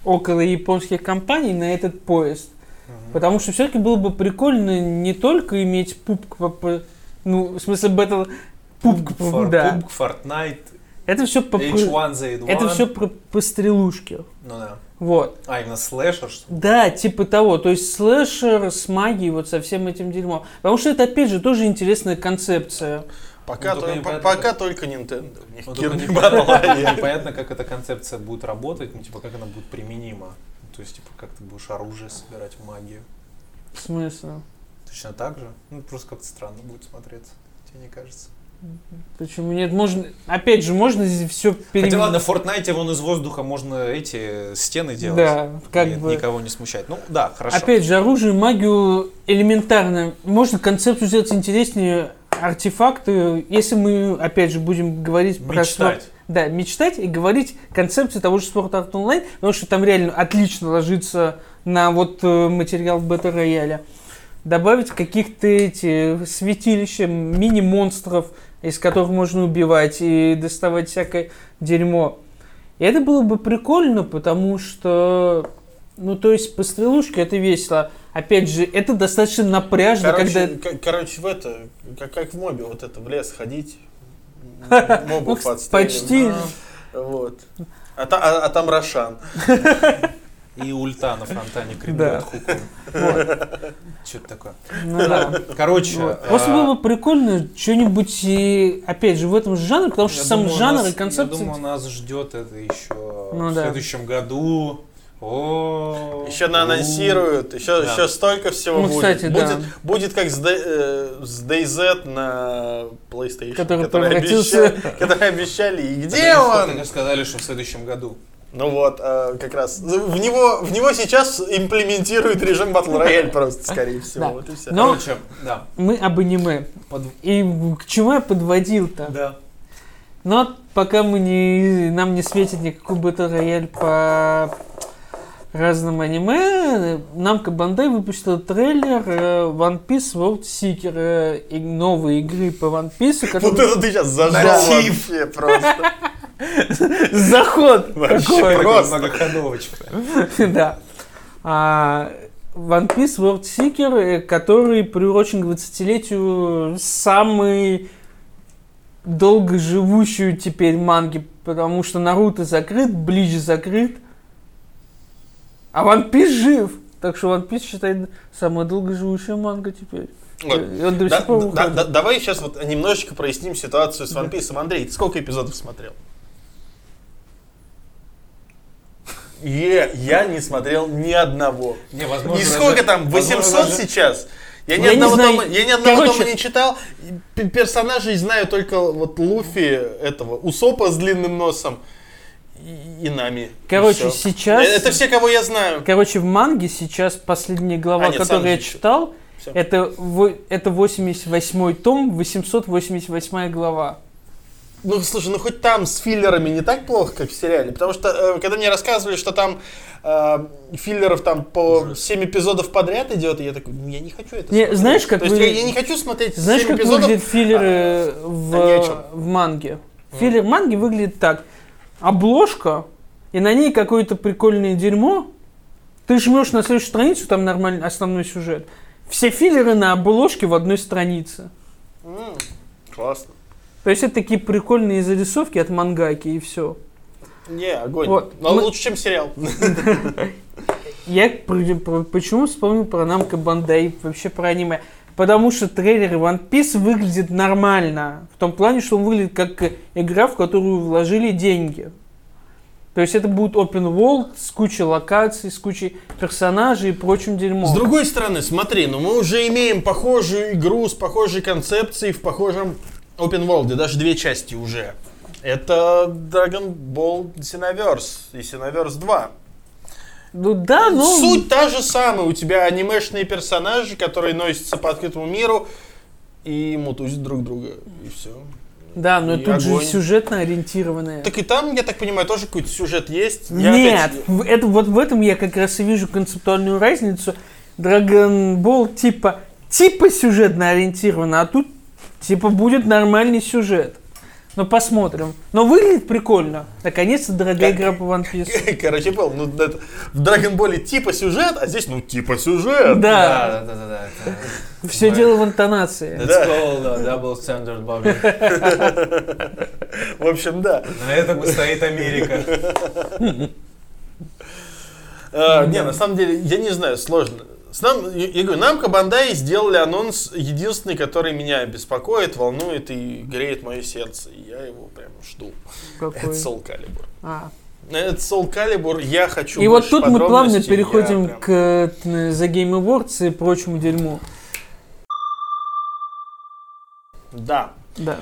около японских компаний на этот поезд. Потому что все-таки было бы прикольно не только иметь пупк, по- по- ну, в смысле, бэтл, пупк, Фор- да. PUBG, Fortnite, Это все по, H1Z1. это все про пострелушки. Ну да. Вот. А, именно слэшер, что ли? Да, типа того. То есть слэшер с магией, вот со всем этим дерьмом. Потому что это, опять же, тоже интересная концепция. Пока, Ну, то- только по- непонятно, пока только Nintendo. У них Ну, Royale. (laughs) непонятно, как эта концепция будет работать, ну, типа, как она будет применима. То есть, типа, как ты будешь оружие собирать в магию. В смысле? Точно так же? Ну, просто как-то странно будет смотреться, тебе не кажется? Почему нет? Можно, опять же, можно здесь все Хотя ладно, в Fortnite вон из воздуха можно эти стены делать. Да, как И бы. Никого не смущать. Ну да, хорошо. Опять же, оружие, магию элементарно. Можно концепцию сделать интереснее, артефакты. Если мы, опять же, будем говорить про спорт- Мечтать. Да, мечтать и говорить концепции того же спорта Art Online, потому что там реально отлично ложится на вот э, материал бета рояля. Добавить каких-то эти святилища, мини-монстров, из которых можно убивать и доставать всякое дерьмо. И это было бы прикольно, потому что, ну, то есть, по стрелушке это весело. Опять же, это достаточно напряжно, Короче, когда... к- короче, в это, как, как в мобе, вот это, в лес ходить, (laughs) мобов отстреливать. почти. Вот. А, а- а там Рошан. (laughs) И ульта на кремлет хуком. Вот. Что-то такое. Ну да. Короче, а, Просто было бы прикольно что-нибудь, и, опять же, в этом же жанре, потому что я сам думаю, жанр нас- и концепция... Я думаю, нас ждет это еще Ну в да. следующем году. О, Еще наанонсируют, еще, Да. еще столько всего Ну, будет. кстати, да. будет. Будет как с, э, с DayZ на PlayStation, Который который, обещали, который обещали. И где он? сказали, что в следующем году. Ну вот, э, как раз. В него, в него сейчас имплементируют режим Battle Royale просто, скорее (laughs) всего. Да. Вот и все. Но- Короче, да. Мы об аниме. Под- И к чему я подводил-то? Да. Но пока мы не, нам не светит никакой бета рояль по разным аниме, Намка Бандай выпустила трейлер э, One Piece World Seeker, э, и новой игры по One Piece, (laughs) Вот это ты сейчас зажал вообще просто. (laughs) Заход! Вообще какой. просто. Многоходовочка. (laughs) Да. А, One Piece World Seeker, э, который приурочен к 20-летию самой долгоживущую теперь манги, потому что Наруто закрыт, Блич закрыт, а One Piece жив. Так что One Piece считает самая долгоживущая манга теперь. Вот. И он до Да- сих пор да- да- давай сейчас вот немножечко проясним ситуацию с One Piece. Андрей, ты сколько эпизодов смотрел? Е, я не смотрел ни одного. Не, возможно, И сколько даже- там? возможно, 800 даже- сейчас? Я ни Я не одного, знаю. тома, я ни одного Короче- тома не читал. Персонажей знаю только вот Луфи, этого, Усопа с длинным носом и, и Нами. И Короче, всё. сейчас- Это все, кого я знаю. Короче, в манге сейчас последняя глава, А, нет, которую я читал, это, во- это 88 том, 888 глава. Ну, слушай, ну хоть там с филлерами не так плохо, как в сериале. Потому что, э, когда мне рассказывали, что там э, филлеров там по 7 эпизодов подряд идет, и я такой, ну я не хочу это Не, смотреть. знаешь, как То есть вы- я, я не хочу смотреть Знаешь, 7 как эпизодов. выглядят филлеры в, а о чём. в манге? Филлер манги выглядит так. Обложка, и на ней какое-то прикольное дерьмо. Ты жмешь на следующую страницу, там нормальный основной сюжет. Все филлеры на обложке в одной странице. М, Классно. То есть это такие прикольные зарисовки от мангаки и все. Не, огонь. Вот. Но Мы- лучше, чем сериал. (laughs) Я почему вспомнил про Намка Бандай, вообще про аниме? Потому что трейлер One Piece выглядит нормально. В том плане, что он выглядит как игра, в которую вложили деньги. То есть это будет open world с кучей локаций, с кучей персонажей и прочим дерьмом. С другой стороны, смотри, ну мы уже имеем похожую игру с похожей концепцией в похожем open world, даже две части уже. Это Dragon Ball Xenoverse и Xenoverse 2. Ну да, но... Суть та же самая. У тебя анимешные персонажи, которые носятся по открытому миру и мутузят друг друга. И все. Да, но и тут же огонь. сюжетно ориентированное. Так и там, я так понимаю, тоже какой-то сюжет есть. Я Нет, опять- это, вот в этом я как раз и вижу концептуальную разницу. Dragon Ball типа, типа сюжетно ориентирован, а тут типа будет нормальный сюжет. Ну посмотрим. Но выглядит прикольно. Наконец-то дорогая Как- игра по One Piece. (laughs) Короче, понял, ну, это, в Dragon Ball типа сюжет, а здесь, ну, типа сюжет. Да, да, да, да. да, все дело в интонации. That's Да. called double standard Bobby. (laughs) В общем, да. На этом стоит Америка. (laughs) А, не, на самом деле, я не знаю, сложно. Нам, я, говорю, нам Кабандай сделали анонс единственный, который меня беспокоит, волнует и греет мое сердце. И я его прям жду. Это? Soul Calibur. А. Это Soul Calibur, я хочу И вот тут мы плавно переходим прям- к э, The Game Awards и прочему дерьму. Да. Да.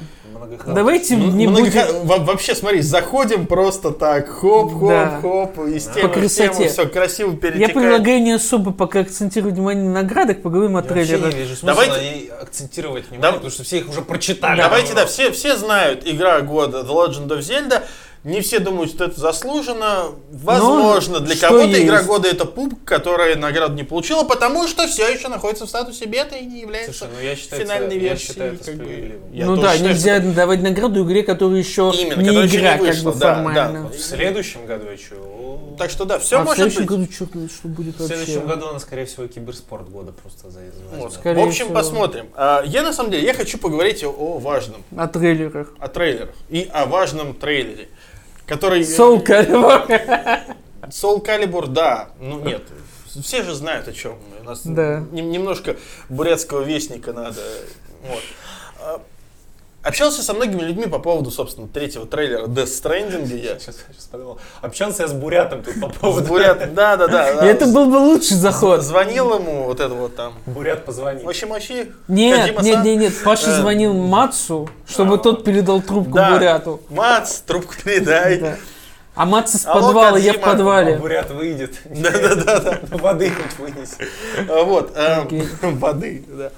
Давайте не Много- будем... во- Вообще, смотри, заходим просто так, хоп-хоп-хоп, Да. из темы По в тему, красоте. все красиво Я перетекает. предлагаю не особо пока акцентировать внимание на наградах, поговорим о Я вообще трейлерах. не вижу смысла Давайте- на ней акцентировать внимание, Дав- потому что все их уже прочитали. Давайте, да, все, все знают игра года The Legend of Zelda. Не все думают, что это заслуженно. Возможно, для что кого-то игра года это пуп, которая награду не получила, потому что все еще находится в статусе бета и не является Слушай, ну я считаю, финальной это, я версией. считаю это как бы. Я ну да, считаю, нельзя что- давать награду игре, которая еще Именно, не которая еще не игра, как вышла, бы да, формально. да. В следующем году еще. Так что да, все а в может следующем быть. году черт что будет В вообще. следующем году она, скорее всего, киберспорт года просто за Вот. В общем, всего. посмотрим. А, Я на самом деле, я хочу поговорить о важном, О трейлерах. о трейлерах и о важном трейлере, который... Soul Calibur. Soul Calibur, да. Ну нет, все же знают о чем. У нас Да. нем- немножко бурятского вестника надо. Вот. Общался со многими людьми по поводу, собственно, третьего трейлера Death Stranding. Я Сейчас, сейчас подумал. Общался я с Бурятом тут по поводу... с Бурят, да, да, да. И это был бы лучший заход. Звонил ему вот это вот там. Бурят позвонил. Мощи, мощи. Нет, нет, нет, нет. Паша Э, звонил Мацу, чтобы тот передал трубку Да. Буряту. Мац, трубку передай. Да. А с Алло, подвала, я в Кодзима. А подвале. Бурят выйдет. Да-да-да. Воды хоть вынеси. Вот, Окей. (laughs) воды, да.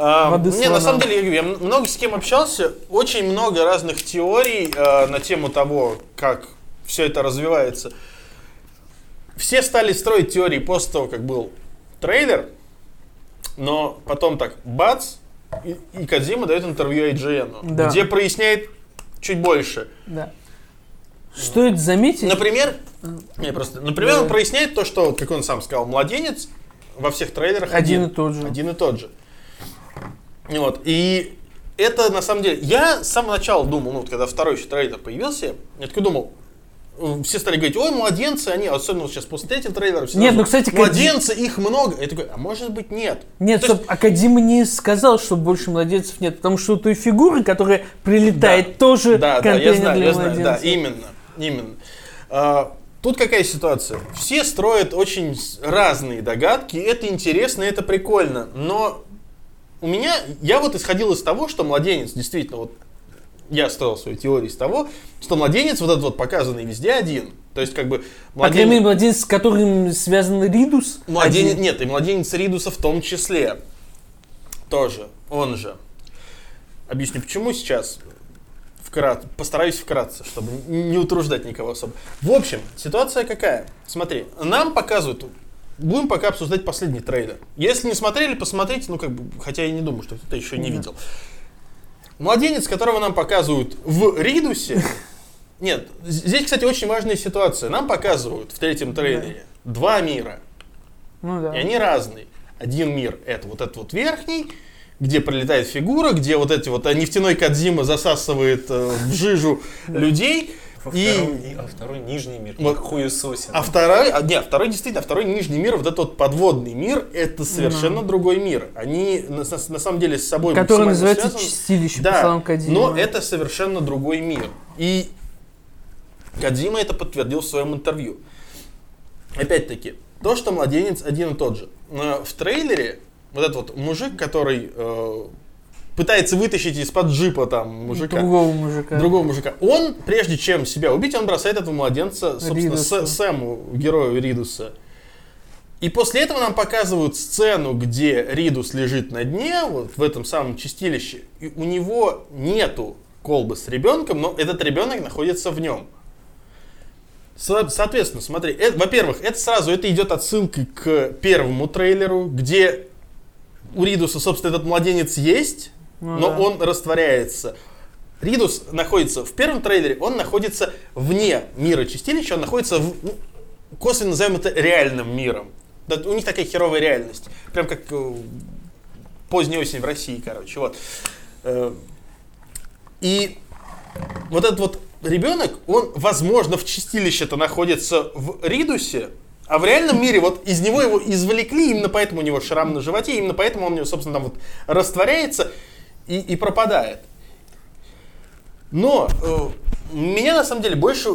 А, Воды Не, на самом деле, я говорю, я м- много с кем общался, очень много разных теорий а, на тему того, как все это развивается. Все стали строить теории после того, как был трейлер, но потом так, бац, и, и Кодзима дает интервью IGN, Да. где проясняет чуть больше. Да. Стоит заметить, Например, не, просто, например, Да. он проясняет то, что, как он сам сказал, младенец во всех трейлерах один один. и тот же. Один и тот же. Вот. И это на самом деле. Я с самого начала думал, ну вот когда второй еще трейлер появился, я такой думал, э, все стали говорить, ой, младенцы, они, особенно сейчас после третьего трейлера, все Нет, ну, кстати, младенцы, их много. Я такой, а может быть нет. Нет, То есть- Акадима не сказал, что больше младенцев нет, потому что у той фигуры, которая прилетает, тоже Да, да, я знаю, для я знаю, да, именно, именно. А, Тут какая ситуация? Все строят очень разные догадки, это интересно, это прикольно, но у меня, я вот исходил из того, что младенец действительно, вот я строил свою теорию из того, что младенец вот этот вот показанный везде один. То есть как бы По крайней мере, младенец, с которым связан Ридус. Младенец, один. нет, и младенец Ридуса в том числе. Тоже, он же. Объясню, почему сейчас. Вкрат, постараюсь вкратце, чтобы не утруждать никого особо. В общем, ситуация какая? Смотри, нам показывают, будем пока обсуждать последний трейлер. Если не смотрели, посмотрите, ну как бы, хотя я не думаю, что кто-то еще не Да. видел. Младенец, которого нам показывают в Ридусе, (laughs) нет, здесь, кстати, очень важная ситуация. Нам показывают в третьем трейлере два мира. Ну да. И они разные. Один мир это вот этот вот верхний, где пролетает фигура, где вот эти вот а, нефтяной Кадзима засасывает э, в жижу (laughs) людей. И- а второй нижний мир. Вот. Хуесосин. А второй, а, нет, второй действительно, второй нижний мир, вот этот вот подводный мир, это совершенно другой мир. Они на, на- на самом деле с собой Который максимально называется связаны. Чистилище, по Да, словам Кодзимы. но это совершенно другой мир. И Кадзима это подтвердил в своем интервью. Опять-таки, то, что младенец один и тот же. Но в трейлере вот этот вот мужик, который э, пытается вытащить из-под джипа там мужика, Другого мужика. другого мужика, он, прежде чем себя убить, он бросает этого младенца, собственно, Ридусу. С- Сэму, герою Ридуса. И после этого нам показывают сцену, где Ридус лежит на дне, вот в этом самом чистилище, и у него нету колбы с ребенком, но этот ребенок находится в нем. Со- Соответственно, смотри, э- во-первых, это сразу это идет отсылкой к первому трейлеру, где у Ридуса, собственно, этот младенец есть, Ну но да. он растворяется. Ридус находится в первом трейлере, он находится вне мира чистилища, он находится в, ну, косвенно назовем это реальным миром. Да, у них такая херовая реальность. Прям как э, поздняя осень в России, короче. Вот. Э, И вот этот вот ребенок, он, возможно, в чистилище-то находится в Ридусе, а в реальном мире вот из него его извлекли, именно поэтому у него шрам на животе, именно поэтому он, у него, собственно, там вот растворяется и, и пропадает. Но э, меня на самом деле больше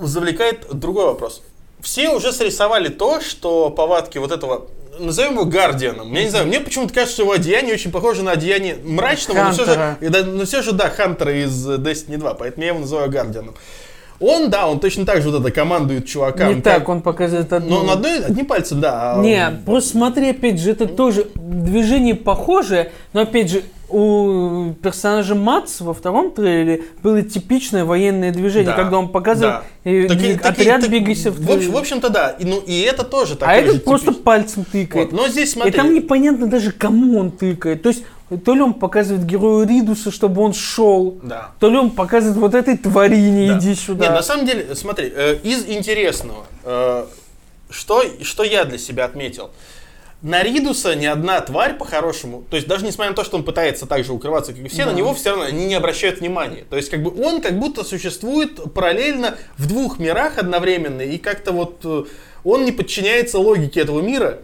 завлекает другой вопрос. Все уже срисовали то, что повадки вот этого назовем его Гардианом. Я не знаю, мне почему-то кажется, что его одеяние очень похоже на одеяние мрачного, но все, же, Хантера. но все же, да, Хантера из Destiny 2, поэтому я его называю Гардианом. Он, да, он точно так же вот это командует чувакам. Не так, он показывает одну. Но он одной, одним пальцем, да. а- Не, просто смотри, опять же, это тоже движение похожее, но опять же, у персонажа Матс во втором трейлере было типичное военное движение, Да, когда он показывал да. э, Так и- и- отряд так- двигайся в, общем, в общем-то, да. И, ну, и это тоже А такой этот же просто пальцем тыкает. Вот, Но здесь, И смотри, там непонятно даже, кому он тыкает. То есть, то ли он показывает герою Ридуса, чтобы он шел, да. то ли он показывает вот этой тварине, Да. иди сюда. Нет, на самом деле, смотри, э, из интересного, э, что, что я для себя отметил. На Ридуса ни одна тварь по-хорошему, то есть даже несмотря на то, что он пытается так же укрываться, как и все, Да. на него все равно они не обращают внимания. То есть как бы он как будто существует параллельно в двух мирах одновременно, и как-то вот э, он не подчиняется логике этого мира,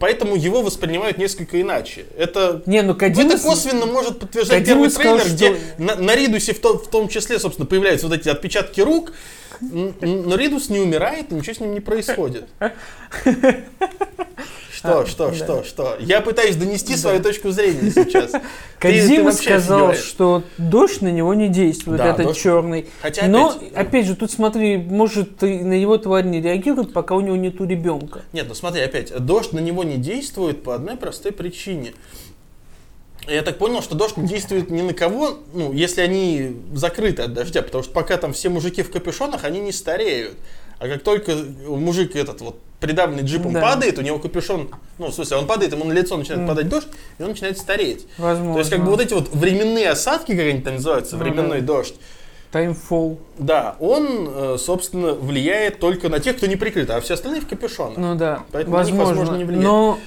поэтому его воспринимают несколько иначе. Это Не, ну это Кадимус... косвенно может подтверждать Кадимус первый трейлер, сказал, где что- на, на Ридусе в, том- в том числе, собственно, появляются вот эти отпечатки рук, но Ридус не умирает, и ничего с ним не происходит. (laughs) Что, А, что, да. что, что? Я пытаюсь донести свою точку зрения сейчас. Кадзима сказал, что дождь на него не действует, Да, этот дождь- черный. Хотя Но, опять- опять же, тут смотри, может, на его тварь не реагирует, пока у него нету ребенка. Нет, ну смотри, опять, дождь на него не действует по одной простой причине. Я так понял, что дождь не действует ни на кого, ну, если они закрыты от дождя, потому что пока там все мужики в капюшонах, они не стареют. А как только мужик этот вот придавленный джипом Да. падает, у него капюшон, ну, в смысле, он падает, ему на лицо начинает Мгм. падать дождь, и он начинает стареть. Возможно. То есть, как бы вот эти вот временные осадки, как они там называются, Ну временной да. дождь, Таймфол. да, он, э, собственно, влияет только на тех, кто не прикрыт, а все остальные в капюшонах. Ну да, Поэтому на них, возможно. возможно, не влияет. Но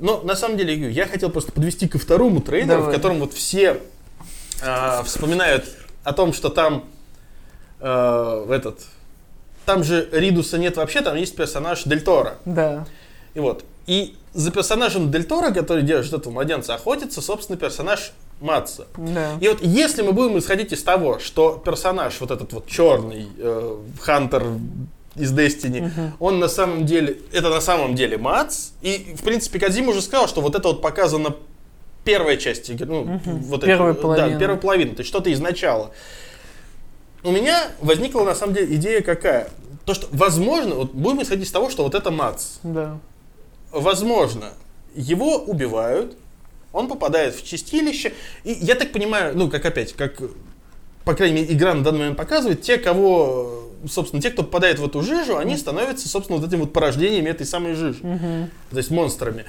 Но на самом деле, Ю, я хотел просто подвести ко второму трейлеру, Давай. в котором вот все а, вспоминают о том, что там а, этот. Там же Ридуса нет вообще, там есть персонаж Дель Торо. да. И вот. И за персонажем Дель Торо, который держит этого младенца, охотится, собственно, персонаж Матса. Да. И вот если мы будем исходить из того, что персонаж, вот этот вот черный э, Хантер из Destiny, Мгм. он на самом деле, это на самом деле Мац, и в принципе Кадзим уже сказал, что вот это вот показано первая часть игры, ну, Мгм. вот Первая это, половина. Да, первая половина, то есть что-то из начала. У меня возникла на самом деле идея какая? То, что, возможно, вот будем исходить из того, что вот это Мац. Да. Возможно, его убивают, он попадает в чистилище, и я так понимаю, ну, как опять, как, по крайней мере, игра на данный момент показывает, те, кого, собственно, те, кто попадает в эту жижу, они становятся, собственно, вот этим вот порождениями этой самой жижи, Мгм. то есть монстрами.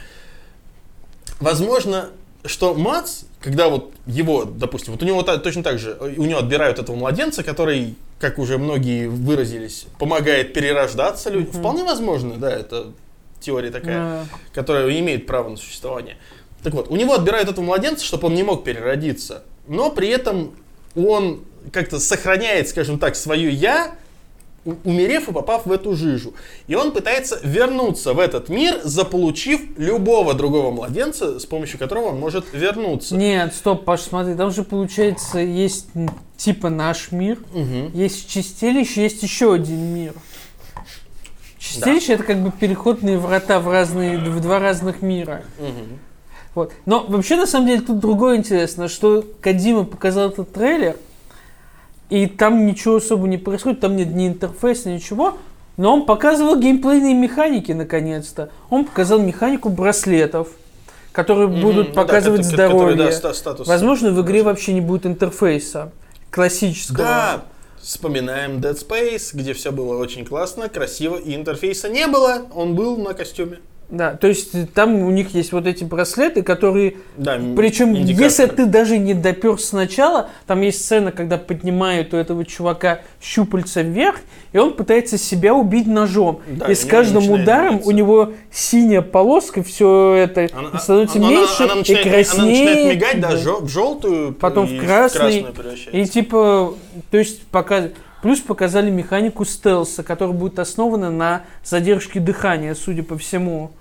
Возможно, что Мац, когда вот его, допустим, вот у него точно так же, у него отбирают этого младенца, который, как уже многие выразились, помогает перерождаться людям. Вполне возможно, да, это теория такая Да. которая имеет право на существование. Так вот, у него отбирают этого младенца, чтобы он не мог переродиться, но при этом он как-то сохраняет, скажем так, свое я, умерев и попав в эту жижу. И он пытается вернуться в этот мир, заполучив любого другого младенца, с помощью которого он может вернуться. Нет, стоп, Паш, смотри, там же получается есть типа наш мир, Мгм. есть чистилище, есть еще один мир. Чистилище это как бы переходные врата в разные, в два разных мира. Мгм. Вот. Но вообще, на самом деле, тут другое интересно, что Кадима показал этот трейлер, и там ничего особо не происходит, там нет ни интерфейса, ничего, но он показывал геймплейные механики, наконец-то. Он показал механику браслетов, которые Мгм. будут Ну да, показывать который, здоровье. да, ста- статус. Возможно, в игре вообще не будет интерфейса классического. Да, вспоминаем Dead Space, где все было очень классно, красиво, и интерфейса не было, он был на костюме. Да, то есть э, там у них есть вот эти браслеты, которые Да, Причем, индикатор. если ты даже не допер сначала, там есть сцена, когда поднимают у этого чувака щупальца вверх, и он пытается себя убить ножом. Да, и с каждым ударом двигаться. у него синяя полоска, все это Она- становится она- меньше она начинает, и краснее. Она начинает мигать, да, Да. в желтую, Потом и в красный. красную превращается. И типа, то есть пока... Плюс показали механику стелса, которая будет основана на задержке дыхания, судя по всему.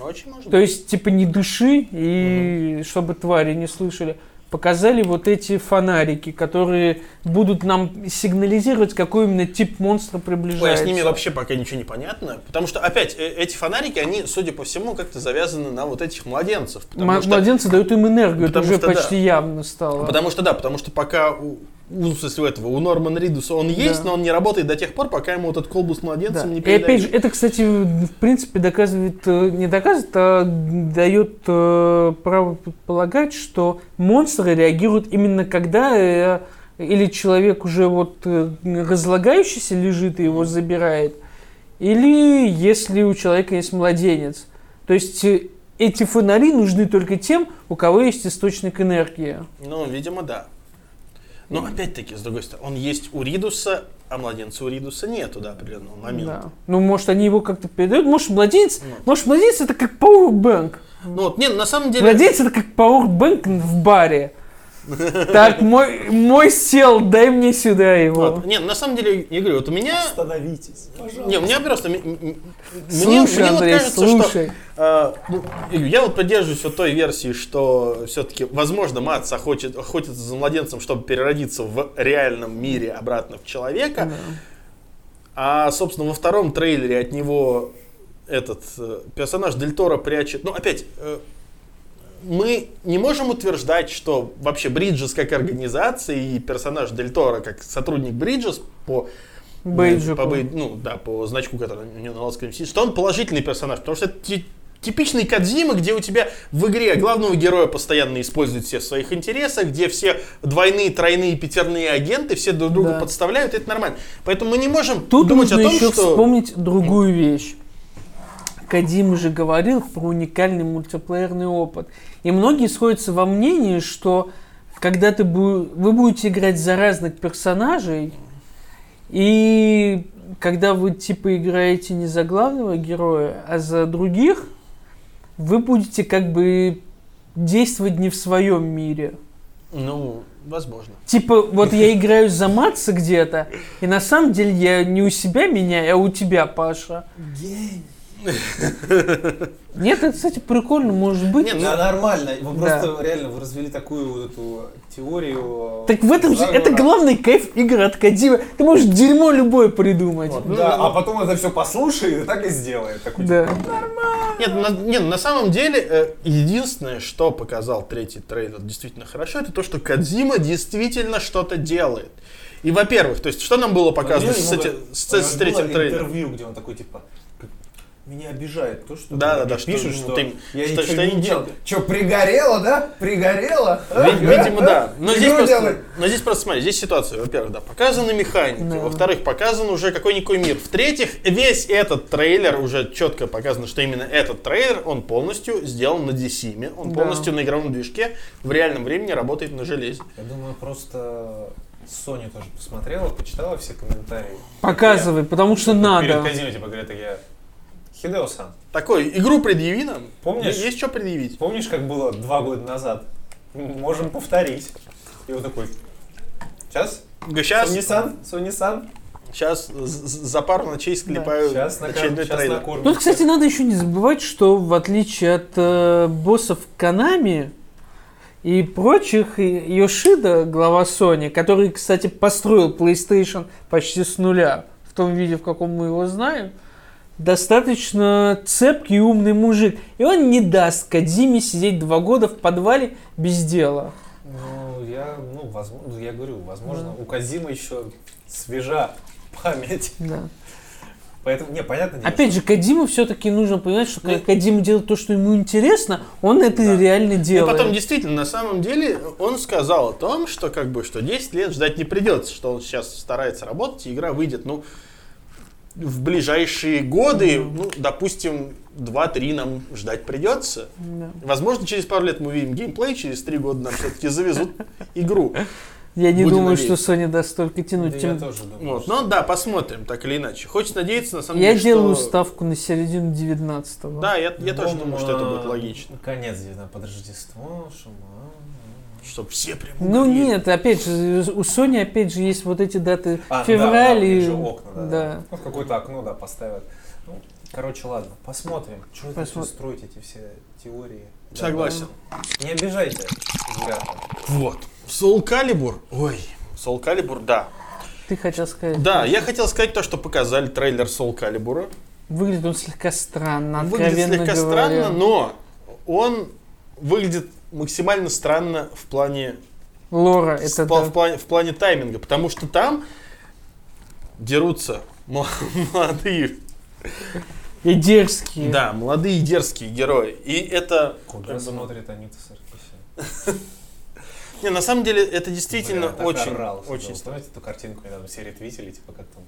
Очень может То есть, типа, не дыши, и чтобы твари не слышали. показали вот эти фонарики, которые будут нам сигнализировать, какой именно тип монстра Ой, а приближается. с ними вообще пока ничего не понятно. Потому что, опять, э, эти фонарики, они, судя по всему, как-то завязаны на вот этих младенцев. М- что- Младенцы дают им энергию, это Потому уже что да. почти явно стало. Потому что да, потому что пока у, у, в смысле, у этого, у Нормана Ридуса он есть, Да. но он не работает до тех пор, пока ему этот колбус с Да. младенцем не И опять же, это, кстати, в принципе, доказывает, э, не доказывает, а дает э, право предполагать, что монстры реагируют именно когда э, или человек уже вот э, разлагающийся лежит и его забирает, или если у человека есть младенец. То есть эти фонари нужны только тем, у кого есть источник энергии. Ну, видимо, да. Но опять-таки, с другой стороны, он есть у Ридуса, а младенца у Ридуса нету до определенного момента. Да. Ну, может, они его как-то передают. Может, младенец, Ну. может, младенец это как Powerbank. Ну вот, нет, на самом деле... Младенец это как пауэрбэнк в баре. (laughs) Так, мой, мой сел, дай мне сюда его. Вот, нет, на самом деле, я говорю, вот у меня... Остановитесь, пожалуйста. Не, у меня просто... Мне, Слушай, мне вот Андрей, кажется, слушай. что... а, ну, я говорю, я вот поддерживаюсь вот той версии, что все-таки, возможно, Матс охотит, охотится за младенцем, чтобы переродиться в реальном мире обратно в человека. А, собственно, во втором трейлере от него этот э, персонаж Дель Торо прячет... Ну, опять, э, мы не можем утверждать, что вообще Бриджес как организация и персонаж Дель Торо как сотрудник Бриджес по Бейджику. по, ну, да, по значку, который у него на ласковом висит, что он положительный персонаж, потому что это ти- типичный Кадзима, где у тебя в игре главного героя постоянно используют все в своих интересах, где все двойные, тройные, пятерные агенты, все друг друга Да. подставляют, это нормально. Поэтому мы не можем Тут думать о том, еще что... вспомнить другую вещь. Кадим же говорил про уникальный мультиплеерный опыт. И многие сходятся во мнении, что когда ты бу- вы будете играть за разных персонажей, и когда вы типа играете не за главного героя, а за других, вы будете как бы действовать не в своем мире. Ну, возможно. Типа, вот я играю за Матса где-то, и на самом деле я не у себя меняю, а у тебя, Паша. Гей. (laughs) Нет, это, кстати, прикольно, может быть. Не, ну, Да, нормально. Вы Да. просто реально вы развели такую вот эту теорию. Так в этом же, это главный кайф игр от Кадима. Ты можешь дерьмо любое придумать. Вот. Ну, Да, ну, а потом это все послушает и так и сделает. Такой, Да. Нет, на, нет, на самом деле, э, единственное, что показал третий трейлер действительно хорошо, это то, что Кадзима действительно что-то делает. И, во-первых, то есть, что нам было показано с, эти- с- с него третьим трейлером? интервью, где он такой, типа, «Как- меня обижает то, что Да, да, да, что, пишут, ну, что, ты- я что- ничего что я не делал. Че, пригорело, да? Пригорело? А? Ви- Видимо, да. Но здесь, просто, но здесь просто смотри, здесь ситуация. Во-первых, да, показаны механики. Да. Во-вторых, показан уже какой-никакой мир. В-третьих, весь этот трейлер, уже четко показано, что именно этот трейлер, он полностью сделан на Десиме. Он Да. полностью на игровом движке в реальном времени работает на железе. Я думаю, просто Sony тоже посмотрела, почитала все комментарии. Показывай, потому что Перед надо. Казино, типа, говорят, я... Хидео-сан, Такой, игру предъяви нам. Помнишь? Есть что предъявить. помнишь, как было два года назад? Можем повторить. И вот такой, сейчас? Сейчас, Sony-сан? Sony-сан? сейчас за пару ночей склепаю Сейчас, очередной трейлер. накормим. Тут, кстати, надо еще не забывать, что в отличие от э, боссов Konami и прочих, и Йошида, глава Sony, который, кстати, построил PlayStation почти с нуля, в том виде, в каком мы его знаем, достаточно цепкий и умный мужик. И он не даст Кадзиме сидеть два года в подвале без дела. Ну, я, ну, возможно, я говорю, возможно, у Казима еще свежа память. Да. Поэтому, не, понятно. дело, Опять же, Кадиму все-таки нужно понимать, что когда Ну, Кадима делает то, что ему интересно, он это Да. реально И делает. потом, действительно, на самом деле, он сказал о том, что как бы, что 10 лет ждать не придется, что он сейчас старается работать, и игра выйдет, ну, в ближайшие годы, ну, допустим, 2-3 нам ждать придется. Да. Возможно, через пару лет мы увидим геймплей, через 3 года нам все-таки завезут (laughs) игру. Я не Будем думаю, надеяться. что Sony даст столько тянуть. Да Тем- я тоже думаю. Вот. что- Ну да, посмотрим, так или иначе. Хочется надеяться, на самом Я деле, делаю что... ставку на середину 19-го. Да, я, я тоже Ну, думаю, что это будет логично. Конец где-то под Рождество, шума. Чтобы все прям Ну угорели. нет, опять же, у Sony опять же есть вот эти даты А, февраль да, да, и... окна, да. да. Ну, в какое-то окно, да, поставят. Ну, короче, ладно, посмотрим. Что это все Посмотрим. строить, эти все теории. Согласен. Не обижайте ребята. Вот. Soul Calibur. Ой, Soul Calibur, да. Ты хотел сказать? Да, я хотел сказать то, что показали трейлер Soul Calibur. Выглядит он слегка странно, Выглядит слегка говоря. странно, но он выглядит максимально странно в плане, Лора, в, это пла- да. в плане, в плане тайминга, потому что там дерутся мол- (laughs) молодые, И дерзкие. да, молодые дерзкие герои. И это, Куда смотрит Анита Саркисян? (laughs) не, на самом деле, это действительно Бля, очень, орал, очень Знаете эту картинку недавно в серии твитили, типа как там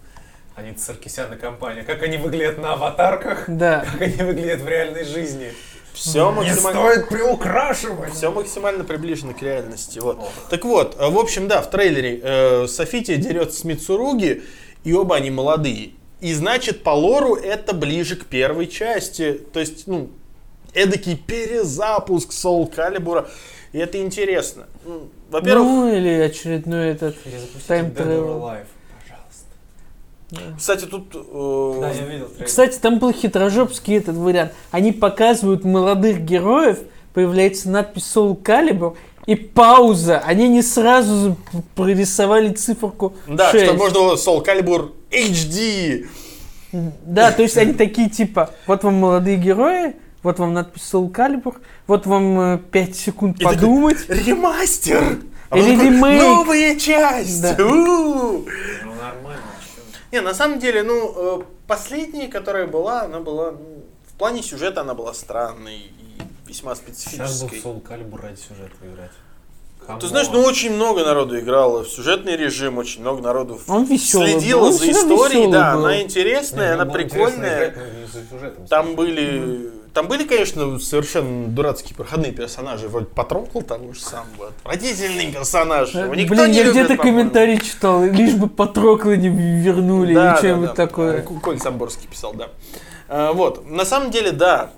Анита Саркисян и компания, как они выглядят на аватарках, Да. как они выглядят в реальной жизни. Все Не максимально... стоит приукрашивать! Все максимально приближено к реальности. Вот. Ох. Так вот, э, в общем, да, в трейлере э, Софития дерется с Мицуруги, и оба они молодые. И значит, по лору это ближе к первой части. То есть, ну, эдакий перезапуск Soul Calibur. И это интересно. Во-первых, Ну или очередной этот Перезапустите кстати, тут... э, Да, я видел трейлер. Кстати, там был хитрожопский этот вариант. Они показывают молодых героев, появляется надпись Soul Calibur, и пауза. Они не сразу прорисовали циферку да, 6. что можно было Soul Calibur HD. Да, то есть они такие типа, вот вам молодые герои, вот вам надпись Soul Calibur, вот вам 5 секунд И такой, подумать. Ремастер! А Или ремейк. Новая часть! Да. Ну чё. Не, на самом деле, ну, э, последняя, которая была, она была, ну, в плане сюжета она была странной и весьма Сейчас бы в специфической. Soul Calibur ради сюжета играть. Ты Come on. знаешь, ну очень много народу играло в сюжетный режим, очень много народу Он веселый следило был, за историей, да, был. она Не, интересная, мне она было интересно прикольная. играть, не. Там были, там были, конечно, совершенно дурацкие проходные персонажи, вроде Патрокл того же самого, отвратительный персонаж, его никто Блин, не я где-то комментарий читал, лишь бы Патрокла не вернули Да, или да, что-нибудь да. такое. Ку- Коль Самборский писал, да. А, Вот, на самом деле, да,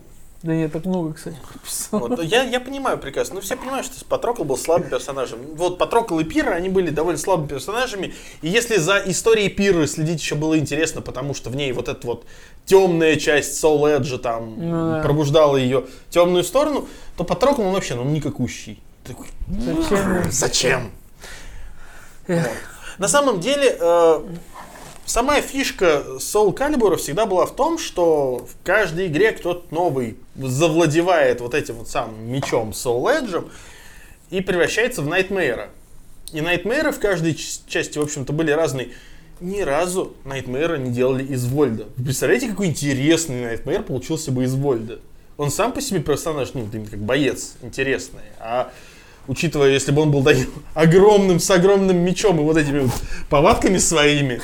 Да я так много, кстати. (laughs) Вот, я, я понимаю прекрасно. Ну, все понимают, что Патрокл был слабым персонажем. Вот Патрокл и Пира, они были довольно слабыми персонажами. И если за историей Пиры следить еще было интересно, потому что в ней вот эта вот темная часть Soul Edge там Ну да. пробуждала ее темную сторону, то Патрокл, он вообще, ну, никакущий. Такой, Зачем? Зачем? Эх. На самом деле, э, сама фишка Soul Calibur всегда была в том, что в каждой игре кто-то новый завладевает вот этим вот самым мечом Soul Edge и превращается в Найтмейра. И Найтмейры в каждой части, в общем-то, были разные. Ни разу Найтмейра не делали из Вольда. Представляете, какой интересный Найтмейр получился бы из Вольда? Он сам по себе персонаж, ну, как боец, интересный. А учитывая, если бы он был (laughs) огромным, с огромным мечом и вот этими вот повадками своими.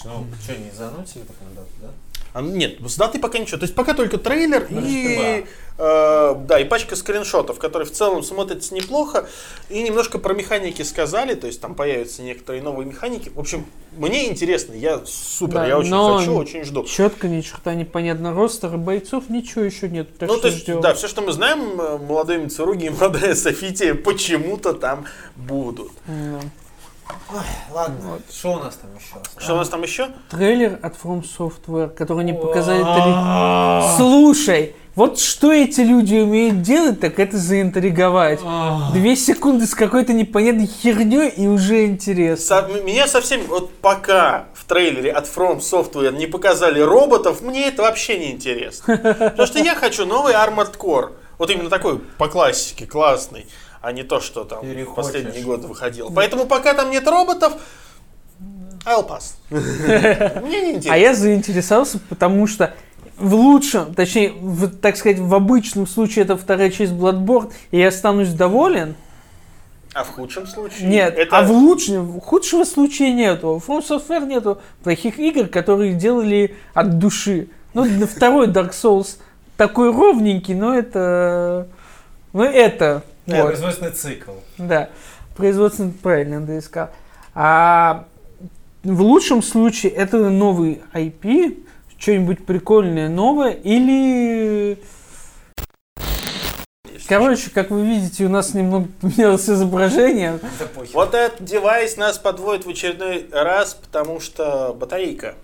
Слушай, ну что, не заносили так на дату, да? А, нет, с датой пока ничего. То есть пока только трейлер Ну, и, э, да, и пачка скриншотов, которые в целом смотрятся неплохо. И немножко про механики сказали, то есть там появятся некоторые новые механики. В общем, мне интересно, я супер, Да, я очень но хочу, очень жду. Четко, ни черта непонятно. Ростера бойцов ничего еще нет. Так ну, что то есть, ждем. да, все, что мы знаем, э, молодые Мицуруги и молодая Софития почему-то там будут. Да. Ладно, что у нас там еще? Что у нас там еще? Трейлер от From Software, который не показали. Слушай, вот что эти люди умеют делать, так это заинтриговать. Две секунды с какой-то непонятной херней и уже интересно. Со- меня совсем, вот пока в трейлере от From Software не показали роботов, мне это вообще не интересно. (laughs) Потому что я хочу новый Armored Core. Вот именно такой, по классике, классный, а не то, что там в последние хочешь. годы выходило. Поэтому пока там нет роботов, I'll pass. (laughs) Мне не интересно. А я заинтересовался, потому что в лучшем, точнее, в, так сказать, в обычном случае это вторая часть Bloodborne, и я останусь доволен. А в худшем случае? Нет, это... а в лучшем, худшего случая нету. В From Software нету плохих игр, которые делали от души. Ну, второй Dark Souls такой ровненький, но это... Ну, это... Да, вот. производственный цикл. Да, производственно правильно ты искал. А в лучшем случае это новый IP, что-нибудь прикольное новое, или... Короче, как вы видите, у нас немного поменялось изображение. Да. Вот этот девайс нас подводит в очередной раз, потому что батарейка.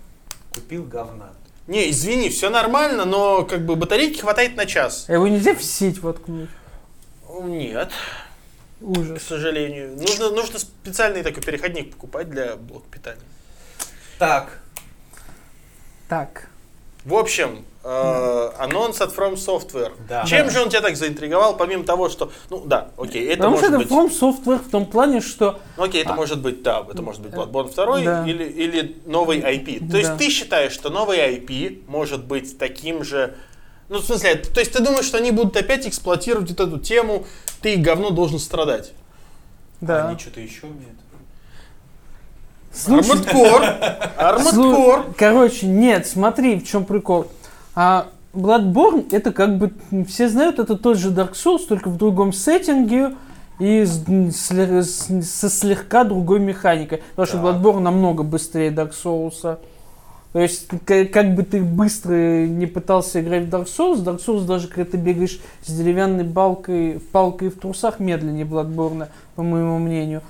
Купил говна. Не, извини, все нормально, но как бы батарейки хватает на час. А Его нельзя в сеть воткнуть. Нет, к Ужас. сожалению. Нужно, нужно специальный такой переходник покупать для блока питания. Так, Так. В общем, э, анонс от From Software. Да. Чем Да. же он тебя так заинтриговал, помимо того, что, ну да, окей, это Потому что может это быть, From Software в том плане, что ну, окей, это А. может быть, да, это может быть Э, Bloodborne 2 да. или, или новый IP. То Да. есть ты считаешь, что новый IP может быть таким же, ну в смысле, то есть ты думаешь, что они будут опять эксплуатировать вот эту тему, ты говно должен страдать. да. они что-то еще умеют. Слушай, Армадкор, (laughs) Армадкор. Короче, нет, смотри, в чем прикол. А Bloodborne, это как бы, все знают, это тот же Dark Souls, только в другом сеттинге и с- с- со слегка другой механикой. Потому что Так. Bloodborne намного быстрее Dark Souls. То есть, к- как бы ты быстро не пытался играть в Dark Souls, Dark Souls даже когда ты бегаешь с деревянной балкой, палкой в трусах, медленнее Bloodborne, по моему мнению.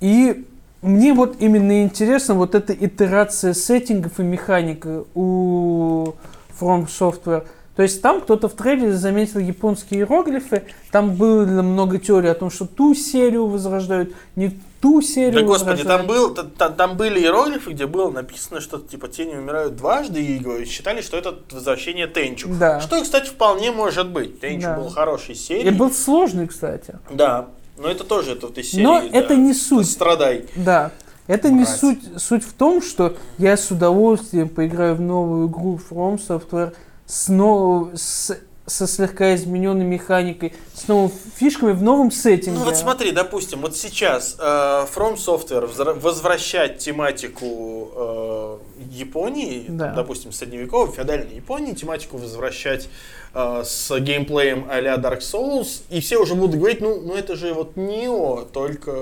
И мне вот именно интересно вот эта итерация сеттингов и механика у From Software. То есть там кто-то в трейлере заметил японские иероглифы, там было много теорий о том, что ту серию возрождают, не ту серию Да господи, возрождают. там, был, та- та- там были иероглифы, где было написано что-то типа тени умирают дважды, и считали, что это возвращение Тенчу. Да. Что, кстати, вполне может быть. Тенчу Да. был хороший И серий. был сложный, кстати. Да. Но это тоже это вот из серии. Но да, это не суть. Страдай. Да. Это не Мразь. суть. Суть в том, что я с удовольствием поиграю в новую игру From Software с, но- с- со слегка измененной механикой, с новыми фишками в новом сеттинге. Ну вот смотри, допустим, вот сейчас э, From Software возвращать тематику э, Японии, Да. допустим, средневековой, феодальной Японии, тематику возвращать э, с геймплеем а-ля Dark Souls, и все уже будут говорить, ну, ну это же вот Нио, только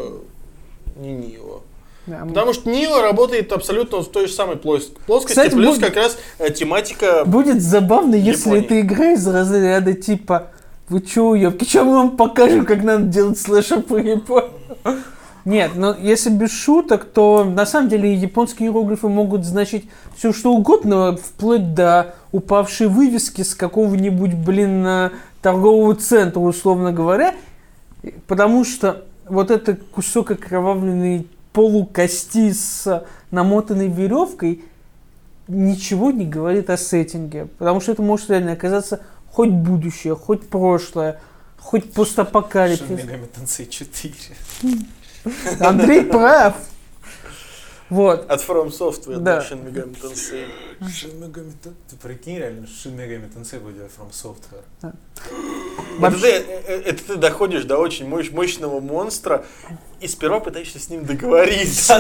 не Нио. Да, Потому что Нио работает абсолютно в той же самой плос- плоскости, Кстати, плюс будет- как раз э, тематика... Будет забавно, если Японии. эта игра из разряда типа Вы чё, уёбки, чё мы вам покажем, как надо делать слэшер по Японии? Нет, но если без шуток, то на самом деле японские иероглифы могут значить все что угодно, вплоть до упавшей вывески с какого-нибудь, блин, э, торгового центра, условно говоря. Потому что вот этот кусок окровавленной полукости с намотанной веревкой ничего не говорит о сеттинге. Потому что это может реально оказаться хоть будущее, хоть прошлое, хоть постапокалипсис. Tensei 4. Андрей прав. Вот. От From Software, Да. да, Shin Megami Tensei. Shin Megami Tensei. Ты прикинь, реально, Shin Megami Tensei будет делать From Software. Это Вообще- ты, э, э, это ты доходишь до очень мощ- мощного монстра и сперва пытаешься с ним договориться.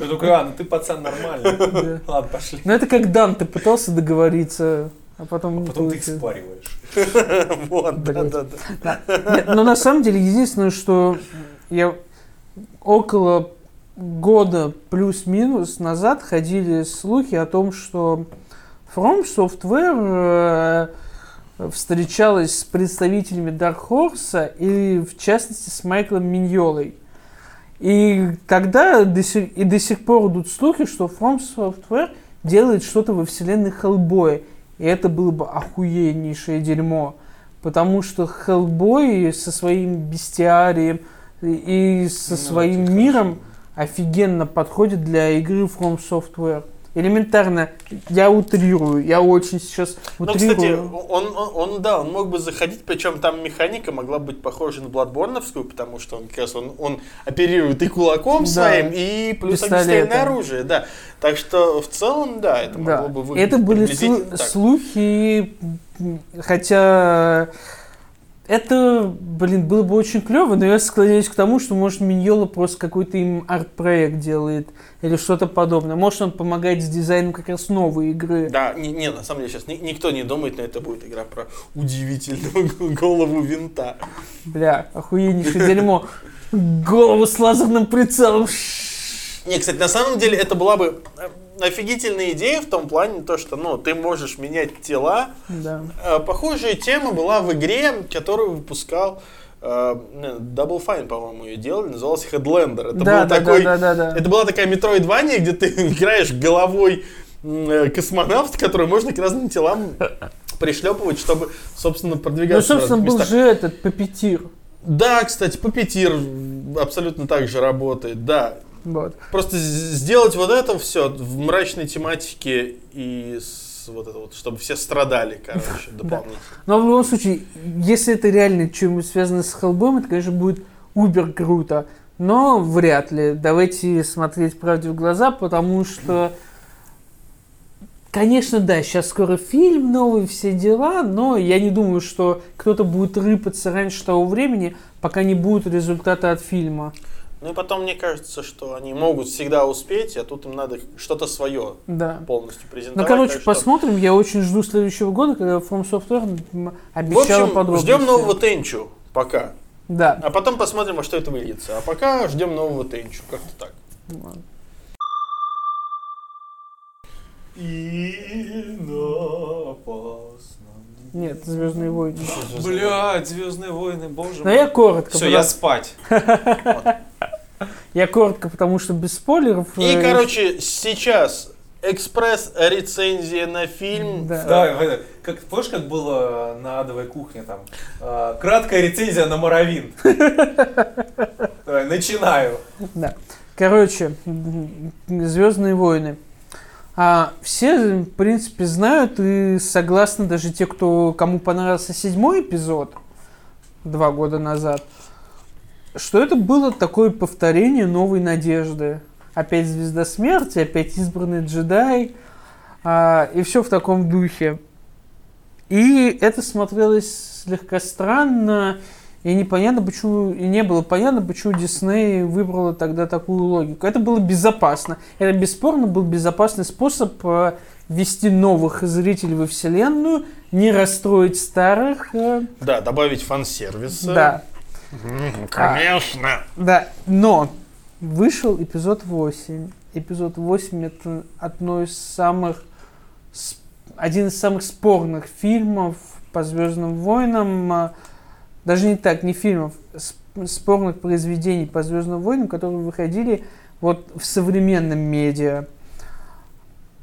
Я такой, а, ну ты пацан нормальный. Да. Ладно, пошли. Ну это как Дан, ты пытался договориться, а потом не Потом ты их получилось. (laughs) Вот, спариваешь. да, да, да. Но на самом деле единственное, что я около года плюс-минус назад ходили слухи о том, что From Software э, встречалась с представителями Dark Horse и в частности с Майклом Миньолой. И тогда до сих, и до сих пор идут слухи, что From Software делает что-то во вселенной Хеллбоя. И это было бы охуеннейшее дерьмо. Потому что Хеллбой со своим бестиарием и со Ну, своим миром офигенно подходит для игры From Software. Элементарно, я утрирую, я очень сейчас Ну, утрирую. кстати, он, он, он, да, он мог бы заходить, причем там механика могла быть похожа на Бладборновскую, потому что он как раз он, он оперирует и кулаком Да. своим, и плюс огнестрельное оружие, да. Так что в целом, да, это Да. могло бы выглядеть Это были слу- так. слухи, хотя это, блин, было бы очень клево, но я склоняюсь к тому, что, может, Миньола просто какой-то им арт-проект делает или что-то подобное. Может, он помогает с дизайном как раз новой игры. Да, не, не, на самом деле сейчас ни- никто не думает, но это будет игра про удивительную (laughs) голову винта. Бля, охуеннейшее дерьмо. Голову с лазерным прицелом. Не, кстати, на самом деле это была бы э, офигительная идея в том плане, то, что ну, ты можешь менять тела. Да. Э, Похожая тема была в игре, которую выпускал э, Double Fine, по-моему, ее делали, называлась Headlander. Это Да, был да, такой, да, да, да, да. Это была такая метроидвания, где ты (laughs) играешь головой э, космонавта, который можно к разным телам пришлепывать, чтобы, собственно, Ну, продвигаться в собственно, был же этот Папетир. Да, кстати, Папетир абсолютно так же работает, да. Вот. Просто сделать вот это все в мрачной тематике и с вот это вот, чтобы все страдали, короче, дополнительно. Но в любом случае, если это реально чем-нибудь связано с Хеллбоем, это, конечно, будет убер круто. Но вряд ли. Давайте смотреть правде в глаза, потому что, конечно, да, сейчас скоро фильм новый, все дела, но я не думаю, что кто-то будет рыпаться раньше того времени, пока не будет результата от фильма. Ну и потом мне кажется, что они могут всегда успеть, а тут им надо что-то свое Да. полностью Ну, презентовать. короче, так что- посмотрим. Я очень жду следующего года, когда From Software обещала общем, подробности. ждем нового Тенчу пока. Да. А потом посмотрим, во что это выльется. А пока ждем нового Тенчу. Как-то так. Ладно. Нет, Звездные войны. Блядь, Звездные войны, боже Но мой. я коротко. Все, я спать. (laughs) я коротко, потому что без спойлеров. И, э, короче, сейчас экспресс-рецензия на фильм. Да. Да, как, помнишь, как было на адовой кухне там? а, краткая рецензия на Моровин. (laughs) Давай, начинаю. Да. Короче, Звездные войны. А, все, в принципе, знают и согласны даже те, кто кому понравился седьмой эпизод два года назад, что это было такое повторение новой надежды. Опять звезда смерти, опять избранный джедай, а, и все в таком духе. И это смотрелось слегка странно, и непонятно, почему, и не было понятно, почему Дисней выбрала тогда такую логику. Это было безопасно. Это бесспорно был безопасный способ э, ввести новых зрителей во вселенную, не расстроить старых. э, Да, добавить фан-сервис. да, М, Конечно. да. Но вышел эпизод 8. Эпизод 8 это одно из самых один из самых спорных фильмов по Звездным войнам. а, Даже не так, не фильмов, спорных произведений по Звездным войнам, которые выходили вот в современном медиа.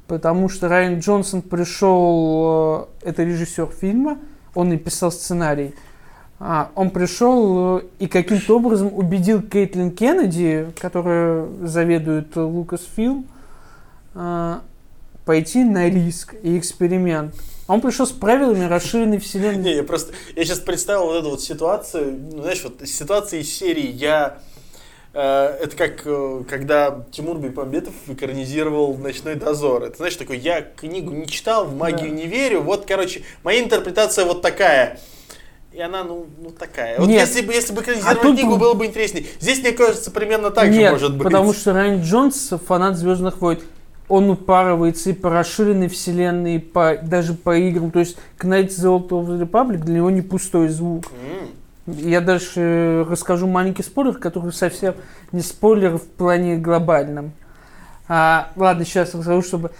Потому что Райан Джонсон пришел, э, это режиссер фильма, он и писал сценарий. А, он пришел э, и каким-то образом убедил Кейтлин Кеннеди, которая заведует Лукасфилм, а, пойти на риск и эксперимент. Он пришел с правилами расширенной вселенной. Не, я просто, я сейчас представил вот эту вот ситуацию, ну, знаешь, вот ситуация из серии «Я...» э, Это как, э, когда Тимур Бекмамбетов экранизировал «Ночной дозор». Это, знаешь, такой, я книгу не читал, в магию Да. не верю. Вот, короче, моя интерпретация вот такая. И она, ну, ну такая. Вот Нет. если бы, если бы экранизировали А тут- книгу, было бы интереснее. Здесь, мне кажется, примерно так Нет, же может быть. потому что Райан Джонс фанат Звездных войн. Он упарывается и по расширенной вселенной, и по, даже по играм. То есть Knights of the Old Republic для него не пустой звук. М. Я дальше э, расскажу маленький спойлер, который совсем не спойлер в плане глобальном. А, ладно, сейчас расскажу, чтобы...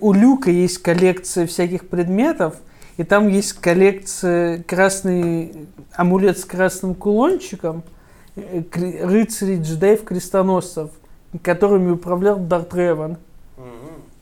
У Люка есть коллекция всяких предметов, и там есть коллекция красный амулет с красным кулончиком, э, рыцарей, джедаев, крестоносцев, которыми управлял Дарт Реван.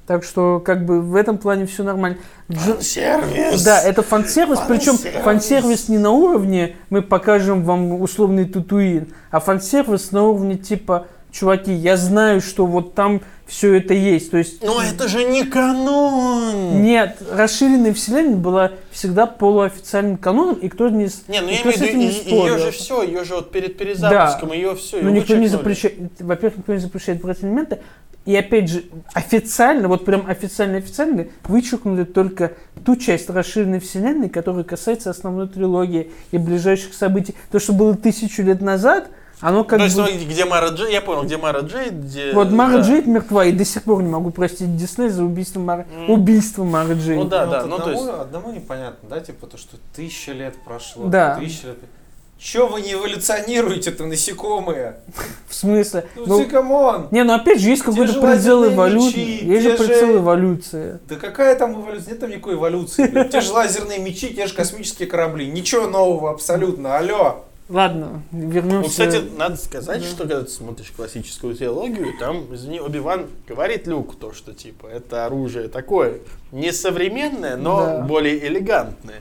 Так что, как бы, в этом плане все нормально. Дж- Сервис. да, это фан-сервис, причем Фан-сервис. фан-сервис не на уровне мы покажем вам условный Татуин, а фан-сервис на уровне типа, чуваки, я знаю, что вот там все это есть. То есть Но это же не канон. нет, расширенная вселенная была всегда полуофициальным каноном, и кто не Не, ну я имею в виду, ее же все, ее же вот перед перезапуском, ее все. Ну, никто не запрещает, во-первых, никто не запрещает брать элементы. И опять же, официально, вот прям официально-официально, вычеркнули только ту часть расширенной вселенной, которая касается основной трилогии и ближайших событий. То, что было тысячу лет назад, оно как То есть, бы... ну, где Мара Джей, я понял, где Мара Джей, где... Вот Мара да. Джейд мертва, и до сих пор не могу простить Дисней за убийство Мары, М. убийство Мары Джейд. Ну да, Ну, да, вот ну то одному, есть... одному непонятно, да, типа то, что тысяча лет прошло. Да. Тысяча лет. Че вы не эволюционируете-то, насекомые? В смысле? Ну, Ну, come on! не, ну опять же, есть какой-то предел эволюции. мечи, Есть же предел эволюции. Да какая там эволюция? Нет там никакой эволюции. Те же лазерные мечи, те же космические корабли. Ничего нового абсолютно. Алло. Ладно, вернемся. Ну, кстати, надо сказать, Да. что когда ты смотришь классическую теологию, там, извини, Оби-Ван говорит Люку то, что, типа, это оружие такое, не современное, но Да. более элегантное.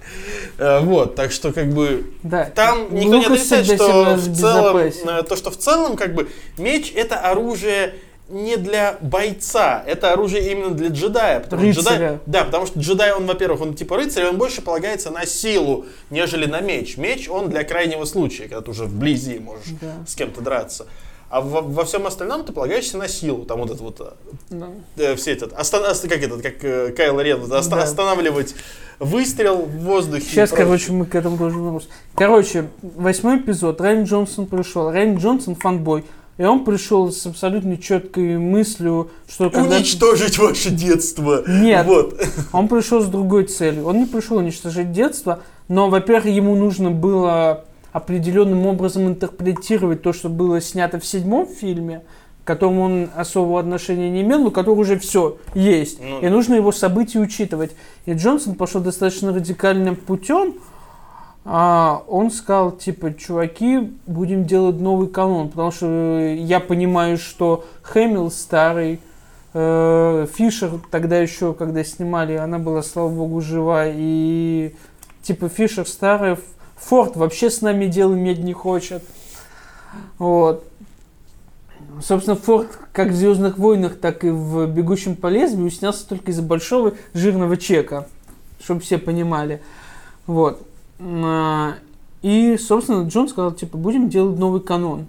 Э, Вот, так что, как бы, да. Там никто не Лукас отрицает, всегда что в целом, э, то, что в целом, как бы, меч это оружие не для бойца, это оружие именно для джедая. Потому Рыцаря. джедай, да, потому что джедай, он, во-первых, он типа рыцарь, он больше полагается на силу, нежели на меч. Меч, он для крайнего случая, когда ты уже вблизи можешь Да. с кем-то драться. А во, во всем остальном ты полагаешься на силу. Там вот это вот э, Да. э, все этот, остан- ост- как этот, как э, Кайло Рен, оста- Да. останавливать выстрел в воздухе. Сейчас, короче, мы к этому должны вернуться. Короче, восьмой эпизод. Райан Джонсон пришел. Райан Джонсон фанбой. И он пришел с абсолютно четкой мыслью, что когда... Уничтожить ваше детство. Нет. Вот. Он пришел с другой целью. Он не пришел уничтожить детство, но, во-первых, ему нужно было определенным образом интерпретировать то, что было снято в седьмом фильме, к которому он особого отношения не имел, но который уже все есть. Ну. И нужно его события учитывать. И Джонсон пошел достаточно радикальным путем. А, он сказал, типа, чуваки, будем делать новый канон, потому что я понимаю, что Хэмилл старый, э, Фишер тогда еще, когда снимали, она была, слава богу, жива, и типа Фишер старый, Форд вообще с нами дело иметь не хочет. Вот. Собственно, Форд как в Звездных войнах, так и в Бегущем по лезвию снялся только из-за большого жирного чека, чтобы все понимали. Вот. А, И, собственно, Джон сказал, типа, будем делать новый канон.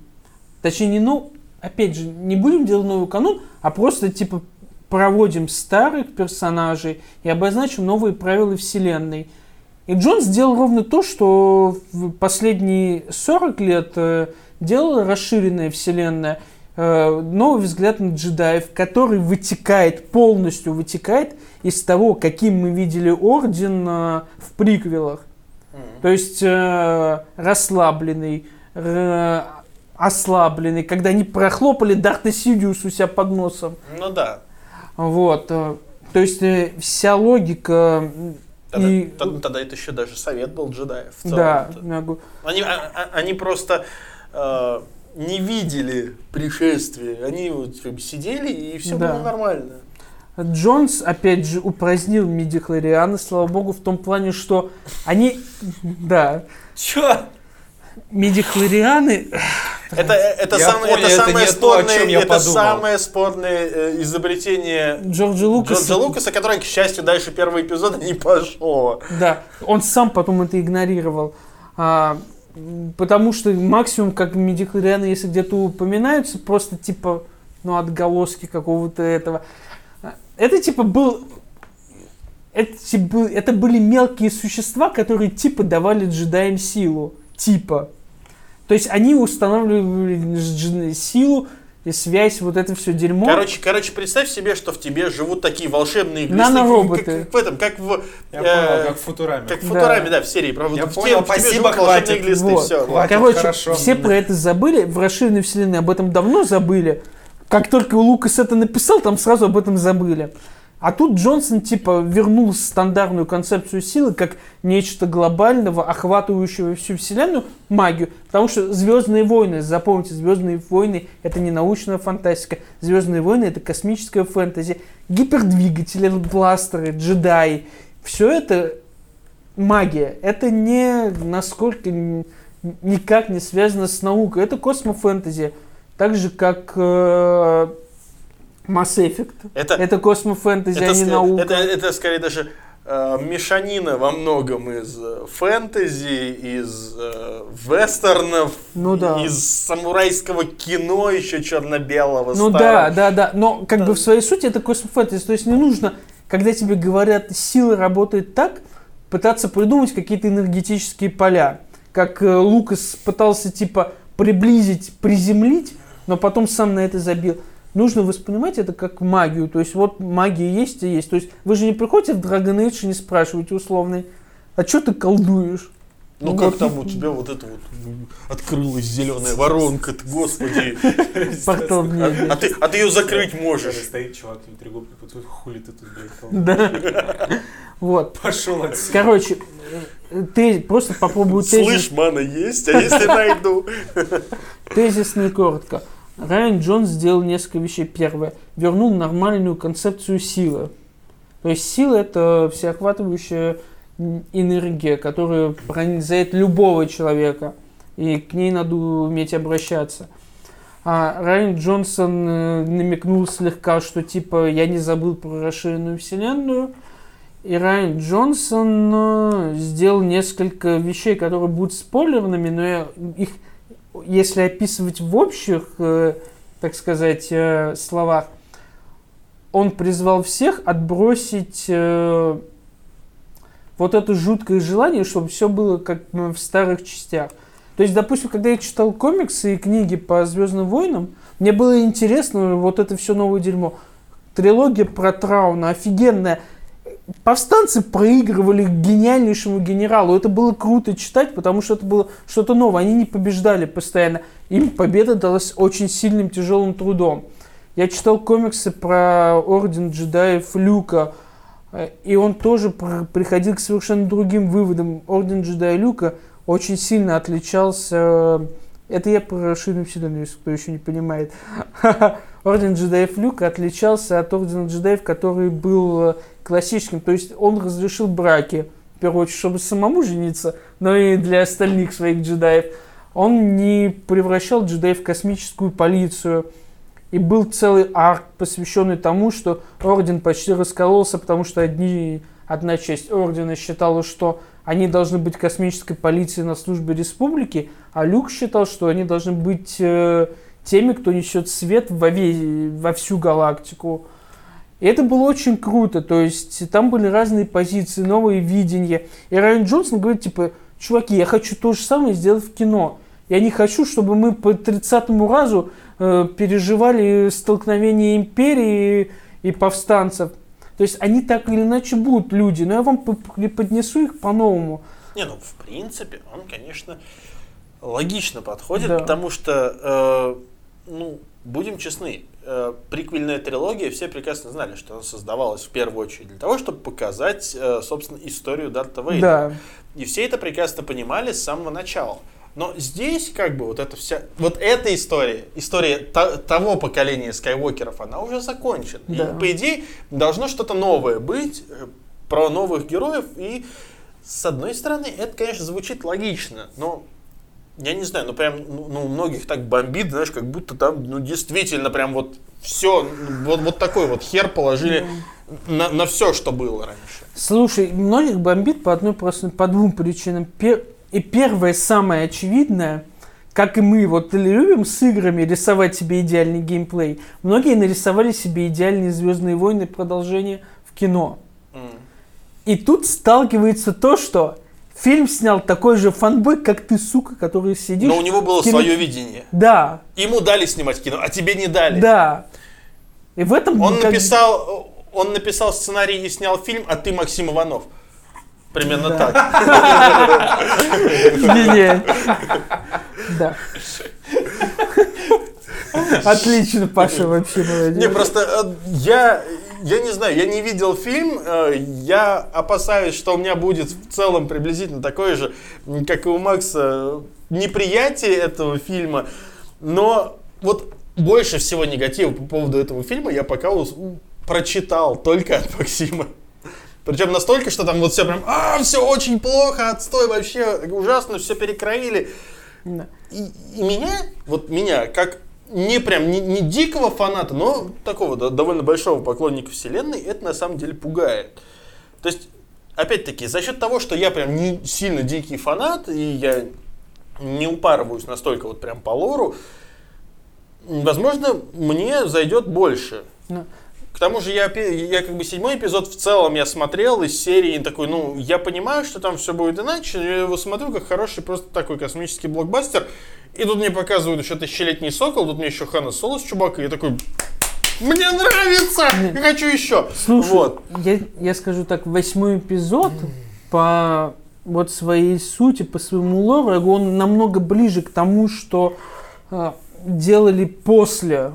Точнее, не ну, опять же, не будем делать новый канон, а просто, типа, проводим старых персонажей и обозначим новые правила вселенной. И Джон сделал ровно то, что в последние 40 лет э, делала расширенная вселенная. Э, новый взгляд на джедаев, который вытекает, полностью вытекает из того, каким мы видели Орден э, в приквелах. То есть э, расслабленный, э, ослабленный, когда они прохлопали Дарта Сидиус у себя под носом. Ну да. Вот. э, То есть э, вся логика Тогда, и... т- тогда это еще даже совет был джедаев. в Да, целом-то. я говорю, Они, а- а- они просто э, не видели пришествия. Они вот сидели, и все Да. было нормально. Джонс, опять же, упразднил мидихлорианы, слава богу, в том плане, что они... Да. Чё? Мидихлорианы... Это, это, Я самое, понял, это это самое не то, о спорное, я это самое спорное э, изобретение Джорджа Лукаса... Джорджа Лукаса, которое, к счастью, дальше первого эпизода не пошло. Да, он сам потом это игнорировал. А, потому что максимум, как медикларианы, если где-то упоминаются, просто типа, ну, отголоски какого-то этого. Это типа был... Это, типа, это были мелкие существа, которые типа давали джедаям силу. Типа. То есть они устанавливали силу и связь, вот это все дерьмо. Короче, короче, представь себе, что в тебе живут такие волшебные глисты. Нанороботы. Как, как в этом, как в... Я э, понял, как в Футураме. как в Да. Футураме, да, в серии. Про, Я в понял, тебе спасибо, живут хватит. глисты, Вот. все. Хватит. Короче, хорошо. все про это забыли, в расширенной вселенной об этом давно забыли. Как только Лукас это написал, там сразу об этом забыли. А тут Джонсон типа вернул стандартную концепцию силы как нечто глобального, охватывающего всю вселенную, магию. Потому что Звездные войны, запомните, Звездные войны это не научная фантастика. Звездные войны это космическая фэнтези. Гипердвигатели, бластеры, джедаи. Все это магия. Это не насколько никак не связано с наукой. Это космофэнтези. Так же, как э, Mass Effect. Это, Это космофэнтези, это, а не наука. это, это скорее даже э, мешанина во многом из э, фэнтези, из э, вестернов, Ну да. из самурайского кино еще черно-белого Ну да, старого. да, да. Но как Да. бы в своей сути это космофэнтези. То есть не нужно, когда тебе говорят, сила работает так, пытаться придумать какие-то энергетические поля. Как э, Лукас пытался типа приблизить, приземлить, но потом сам на это забил. Нужно воспринимать это как магию. То есть вот магия есть и есть. То есть вы же не приходите в Dragon Age и не спрашиваете условный, а что ты колдуешь? Ну, Ну как вот. там у тебя вот это вот м, открылась зеленая воронка, ты, господи. (laughs) Портал А, а ты, а ты ее закрыть можешь. Стоит чувак, внутри губки потом хули ты тут, блядь, Да. Вот. Пошел отсюда. Короче, ты просто попробуй тезис, Слышь, мана есть, а если найду? тезисно и коротко. Райан Джонс сделал несколько вещей. Первое. Вернул нормальную концепцию силы. То есть сила это всеохватывающая энергия, которая пронизает любого человека. И к ней надо уметь обращаться. А Райан Джонсон э, намекнул слегка, что типа я не забыл про расширенную вселенную. И Райан Джонсон э, сделал несколько вещей, которые будут спойлерными, но я их, если описывать в общих, э, так сказать, э, словах, он призвал всех отбросить э, вот это жуткое желание, чтобы все было как в старых частях. То есть, допустим, когда я читал комиксы и книги по Звездным войнам, мне было интересно вот это все новое дерьмо. Трилогия про Трауна офигенная. Повстанцы проигрывали гениальнейшему генералу. Это было круто читать, потому что это было что-то новое. Они не побеждали постоянно. Им победа далась очень сильным, тяжелым трудом. Я читал комиксы про Орден джедаев Люка, э, и он тоже пр- приходил к совершенно другим выводам. Орден джедая Люка очень сильно отличался... э, Это я про расширенную вселенную, если кто еще не понимает. (laughs) Орден джедаев Люка отличался от Ордена джедаев, который был э, классическим. То есть он разрешил браки, в первую очередь, чтобы самому жениться, но и для остальных своих джедаев. Он не превращал джедаев в космическую полицию. И был целый арк, посвященный тому, что Орден почти раскололся, потому что одни, одна часть Ордена считала, что они должны быть космической полицией на службе Республики, а Люк считал, что они должны быть э, теми, кто несет свет во, ве- во всю галактику. И это было очень круто, то есть там были разные позиции, новые видения. И Райан Джонсон говорит, типа, чуваки, я хочу то же самое сделать в кино. Я не хочу, чтобы мы по 30-му разу э, переживали столкновение империи и повстанцев. То есть они так или иначе будут люди, но я вам п- преподнесу их по-новому. Не, ну, в принципе, он, конечно, логично подходит, Да. потому что, э, ну, будем честны, э, приквельная трилогия, все прекрасно знали, что она создавалась в первую очередь для того, чтобы показать, э, собственно, историю Дарта Вейдера. Да. И все это прекрасно понимали с самого начала. Но здесь, как бы, вот эта вся, вот эта история, история то- того поколения Скайуокеров, она уже закончена. Да. И, по идее, должно что-то новое быть э, про новых героев. И, с одной стороны, это, конечно, звучит логично, но я не знаю, ну прям, ну, ну, у многих так бомбит, знаешь, как будто там, ну, действительно, прям вот все, вот, вот такой вот хер положили на, на все, что было раньше. Слушай, многих бомбит по одной простой, по двум причинам. Пер- И первое, самое очевидное, как и мы вот любим с играми рисовать себе идеальный геймплей, многие нарисовали себе идеальные Звездные войны продолжение в кино. М. И тут сталкивается то, что фильм снял такой же фанбой, как ты, сука, который сидишь. Но у него было кино- свое видение. Да, Ему дали снимать кино, а тебе не дали. да. И в этом Он как- написал, он написал сценарий и снял фильм, а ты Максим Иванов. Примерно Да. так. (laughs) Не-не. Да. (laughs) Отлично, Паша, вообще молодец. Не, просто э, я, я не знаю, я не видел фильм, э, я опасаюсь, что у меня будет в целом приблизительно такое же, как и у Макса, неприятие этого фильма, но вот больше всего негатива по поводу этого фильма я пока прочитал только от Максима. Причем настолько, что там вот все прям, а, все очень плохо, отстой, вообще ужасно, все перекроили. Да. И, и меня, вот меня, как не прям не, не дикого фаната, но такого да, довольно большого поклонника вселенной, это на самом деле пугает. То есть, опять-таки, за счет того, что я прям не сильно дикий фанат, и я не упарываюсь настолько вот прям по лору, возможно, мне зайдет больше. Ну. К тому же я, я как бы седьмой эпизод в целом я смотрел из серии и такой, ну, я понимаю, что там все будет иначе, но я его смотрю как хороший просто такой космический блокбастер. И тут мне показывают еще тысячелетний сокол, тут мне еще Хана Соло с Чубакой, и я такой, мне нравится, я хочу еще. Слушай, Вот. я, я скажу так, восьмой эпизод по вот своей сути, по своему лору, он намного ближе к тому, что э, делали после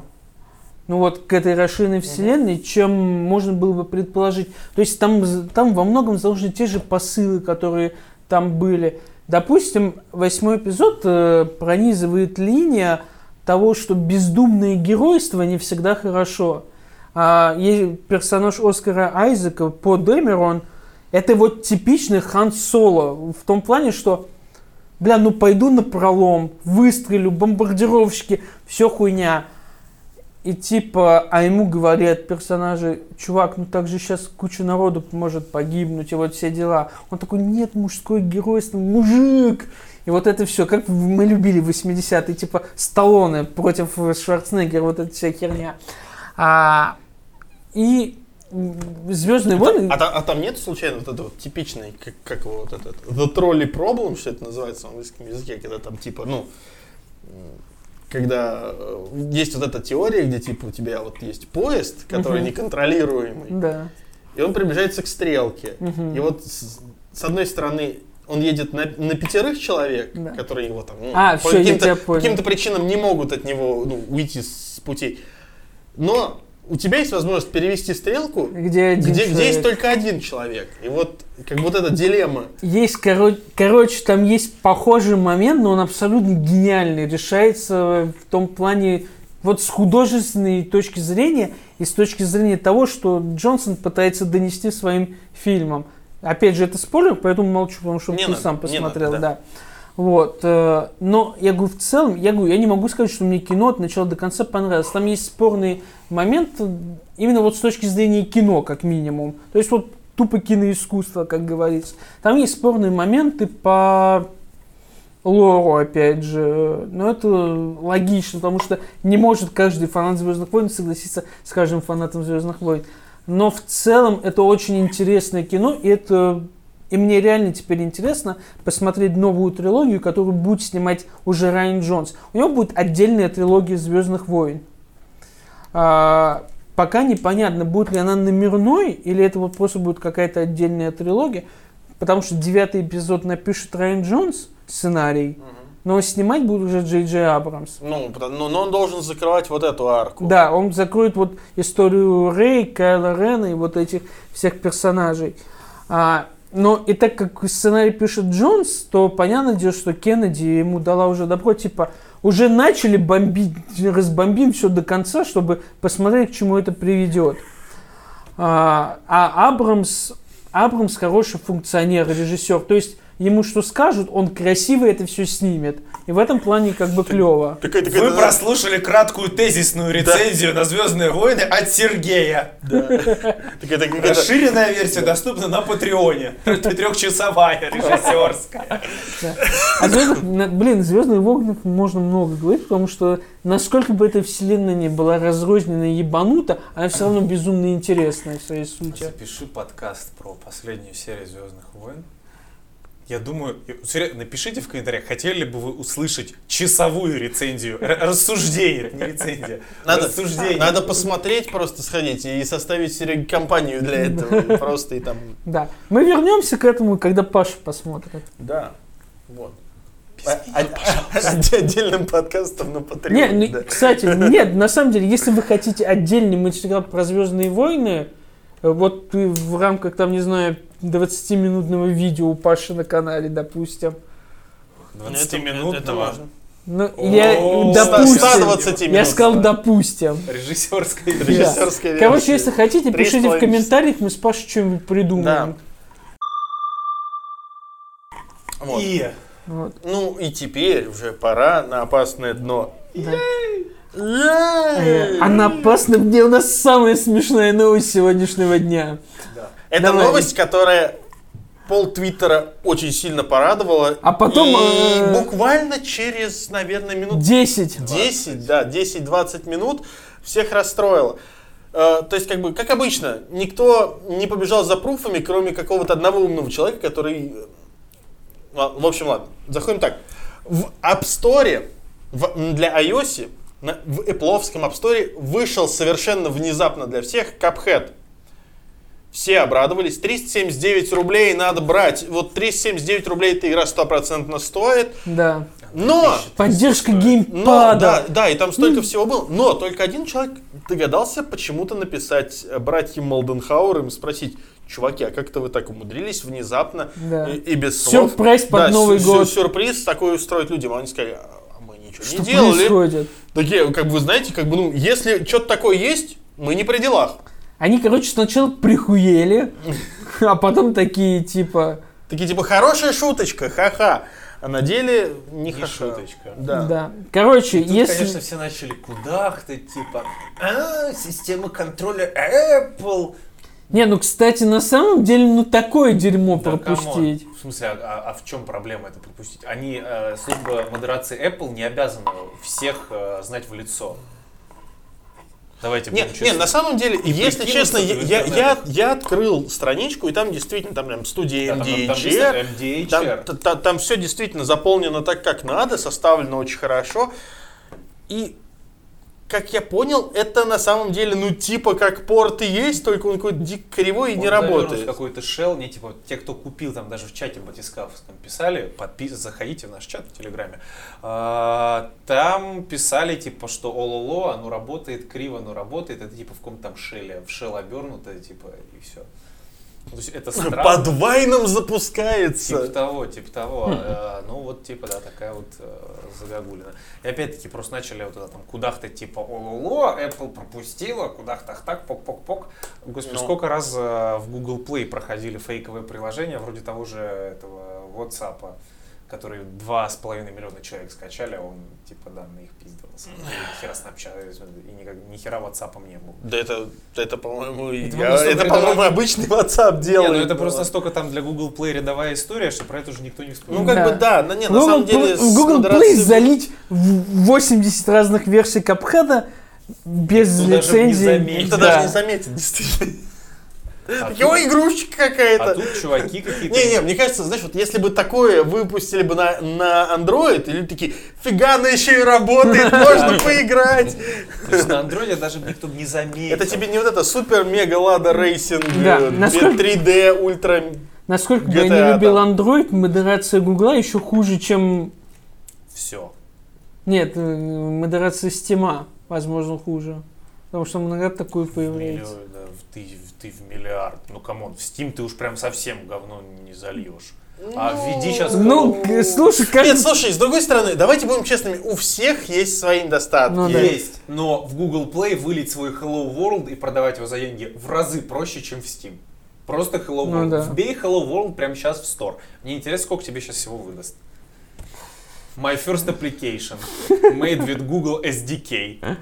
ну вот к этой расширенной вселенной, чем можно было бы предположить. То есть там, там во многом заложены те же посылы, которые там были. Допустим, восьмой эпизод э, пронизывает линия того, что бездумное геройство не всегда хорошо. А, есть персонаж Оскара Айзека по Дэмерон, это вот типичный Хан Соло в том плане, что бля, ну пойду на пролом, выстрелю, бомбардировщики, все хуйня. И типа, а ему говорят персонажи, чувак, ну так же сейчас куча народу может погибнуть, и вот все дела. Он такой, нет, мужское геройство, мужик. И вот это все, как мы любили 80-е, типа Сталлоне против Шварценеггера, вот эта вся херня. А, и Звездные войны. А, а, а там нет случайно вот этого вот типичной, как, как его вот этот, the trolley problem, что это называется в английском языке, когда там типа, ну, когда э, есть вот эта теория, где типа у тебя вот есть поезд, который угу. неконтролируемый, да. и он приближается к стрелке. Угу. И вот с, с одной стороны он едет на, на пятерых человек, да. которые его там ну, а, по каким-то, каким причинам не могут от него ну, уйти с пути. Но у тебя есть возможность перевести стрелку, где, где, где есть только один человек. И вот как вот эта дилемма. Есть, коро- короче, там есть похожий момент, но он абсолютно гениальный. Решается в том плане, вот с художественной точки зрения и с точки зрения того, что Джонсон пытается донести своим фильмом. Опять же, это спойлер, поэтому молчу, потому что не ты надо, сам посмотрел, надо, да. да. Вот. Э, но я говорю, в целом, я говорю, я не могу сказать, что мне кино от начала до конца понравилось. Там есть спорный момент именно вот с точки зрения кино, как минимум. То есть вот тупо киноискусство, как говорится. Там есть спорные моменты по лору, опять же. Но это логично, потому что не может каждый фанат Звездных войн согласиться с каждым фанатом Звездных войн. Но в целом это очень интересное кино, и это и мне реально теперь интересно посмотреть новую трилогию, которую будет снимать уже Райан Джонс. У него будет отдельная трилогия Звездных войн. А, пока непонятно, будет ли она номерной, или это вот просто будет какая-то отдельная трилогия. Потому что девятый эпизод напишет Райан Джонс сценарий. Но снимать будет уже Джей Джей Абрамс. Ну, но, но он должен закрывать вот эту арку. Да, он закроет вот историю Рэй, Кайла Рена и вот этих всех персонажей. А, но и так как сценарий пишет Джонс, то понятно дело, что Кеннеди ему дала уже добро, типа, уже начали бомбить, разбомбим все до конца, чтобы посмотреть, к чему это приведет. А, а Абрамс, Абрамс хороший функционер, режиссер. То есть ему что скажут, он красиво это все снимет. И в этом плане как бы клево. Так, так, Вы прослушали краткую тезисную рецензию да. на Звездные войны от Сергея. Да. Расширенная версия доступна на Патреоне. Трехчасовая, режиссерская. А блин, Звездные войны можно много говорить, потому что насколько бы эта вселенная не была разрознена и ебанута, она все равно безумно интересная в своей сути. Запиши подкаст про последнюю серию Звездных войн я думаю, напишите в комментариях, хотели ли бы вы услышать часовую рецензию, рассуждение, не рецензия, надо, рассуждение. Надо посмотреть, просто сходить и составить компанию для этого, просто и там. Да, мы вернемся к этому, когда Паша посмотрит. Да, вот. Отдельным подкастом на. Нет, ну, да. кстати, нет, на самом деле, если вы хотите отдельный материал про Звездные войны, вот в рамках, там, не знаю, 20-минутного видео у Паши на канале, допустим. 20-минутного? Это важно. Ну, я, допустим, 120 минут. Я сказал, допустим. Режиссерская, да. Режиссерская Короче, если хотите, пишите в комментариях, мы с Пашей что-нибудь придумаем. Да. Вот. И, вот. Ну и теперь уже пора на опасное дно. Да. А на опасном дне у нас самая смешная новость сегодняшнего дня. Это Давай. новость, которая пол Твиттера очень сильно порадовала. А потом... И э... буквально через, наверное, минут... 10. 10, да, 10-20 минут всех расстроила. Э, то есть, как бы, как обычно, никто не побежал за пруфами, кроме какого-то одного умного человека, который... Э, в общем, ладно, заходим так. В App Store в, для iOS, в Apple App Store вышел совершенно внезапно для всех Cuphead. Все обрадовались. 379 рублей надо брать. Вот 379 рублей эта игра стопроцентно стоит. Да. Но... Поддержка Но, геймпада. да, да, и там столько всего было. Но только один человек догадался почему-то написать э, братьям Молденхауэрам и спросить, чуваки, а как-то вы так умудрились внезапно Да. и, и без слов? Сюрприз под Да, Новый сю- сю- год. Сюрприз такой устроить людям. А Они сказали, а мы ничего Что не делали. происходит? Такие, как бы, вы знаете, как бы, ну, если что-то такое есть, мы не при делах. Они, короче, сначала прихуели, (laughs) а потом такие, типа, Такие, типа, хорошая шуточка, ха-ха. А на деле не, Не ха шуточка. Да. да. Короче, Тут, если... конечно, все начали кудахтать, типа, а, система контроля Apple. Не, ну, кстати, на самом деле, ну, такое дерьмо Да, пропустить. come on. В смысле, а, а- а в чем проблема это пропустить? Они, э, служба модерации Apple не обязана всех э, знать в лицо. Давайте Не, будем не, честны. на самом деле, если прикинуться честно, я, я, я, я открыл страничку, и там действительно, там прям студия Да, там- там MDHR, MDHR. там, та- та- там все действительно заполнено так, как надо, составлено очень хорошо. И, как я понял, это на самом деле, ну, типа, как порт и есть, только он какой-то дико кривой и Он не работает. какой-то shell, не типа те, кто купил, там даже в чате батискафском писали, подпис... заходите в наш чат в Телеграме. А, там писали типа, что ололо, оно работает, криво, оно работает, это типа в каком-то там шеле, в шел обернуто, типа, и все. То есть это (laughs) странно. Под вайном запускается. Типа того, типа того. Э, Ну вот, типа, да, такая вот э, загогулина. И опять-таки просто начали вот это там кудахтать, типа, ололо, Apple пропустила, кудахтах так, пок-пок-пок. Господи, Ну. сколько раз э, в Google Play проходили фейковые приложения, вроде того же этого WhatsApp, который два с половиной миллиона человек скачали, а он, типа, данные их пиздил. на самом деле. Хера снапчат, и никак, ни хера WhatsApp не был. Да это, это по-моему, Это я- это, по-моему, обычный WhatsApp Не, делает. ну это но- просто столько там для Google Play рядовая история, что про это уже никто не вспоминает. Ну, как Да. бы, да, но нет, на Google самом деле... Play- в Google Play модерацией- залить в 80 разных версий капхеда без Никто даже не лицензии. заметит. Никто Да. даже не заметит, действительно. А Его тут- игрушечка А какая-то. тут чуваки какие-то... Не-не, мне кажется, знаешь, вот если бы такое выпустили бы на, на Android, или такие, фига, она еще и работает, (laughs) можно поиграть. То есть на андроиде даже никто не заметил. Это тебе не вот это супер мега Lada Racing, Да, э, насколько- 3D, ультра... Насколько бы я не любил там. Android, модерация Гугла еще хуже, чем... Все. Нет, э, модерация Стима, возможно, хуже. Потому что много такое появляется. Миллион, да, в ты, в- ты в миллиард. Ну, come on, в Steam ты уж прям совсем говно не зальешь. А введи сейчас... Ну, к- слушай, как... Нет, слушай, с другой стороны, давайте будем честными, у всех есть свои недостатки. Ну да. Есть, но в Google Play вылить свой Hello World и продавать его за деньги в разы проще, чем в Steam. Просто Hello Ну World. да. Вбей Hello World прямо сейчас в Store. Мне интересно, сколько тебе сейчас всего выдаст. My first application. Made with Google SDK.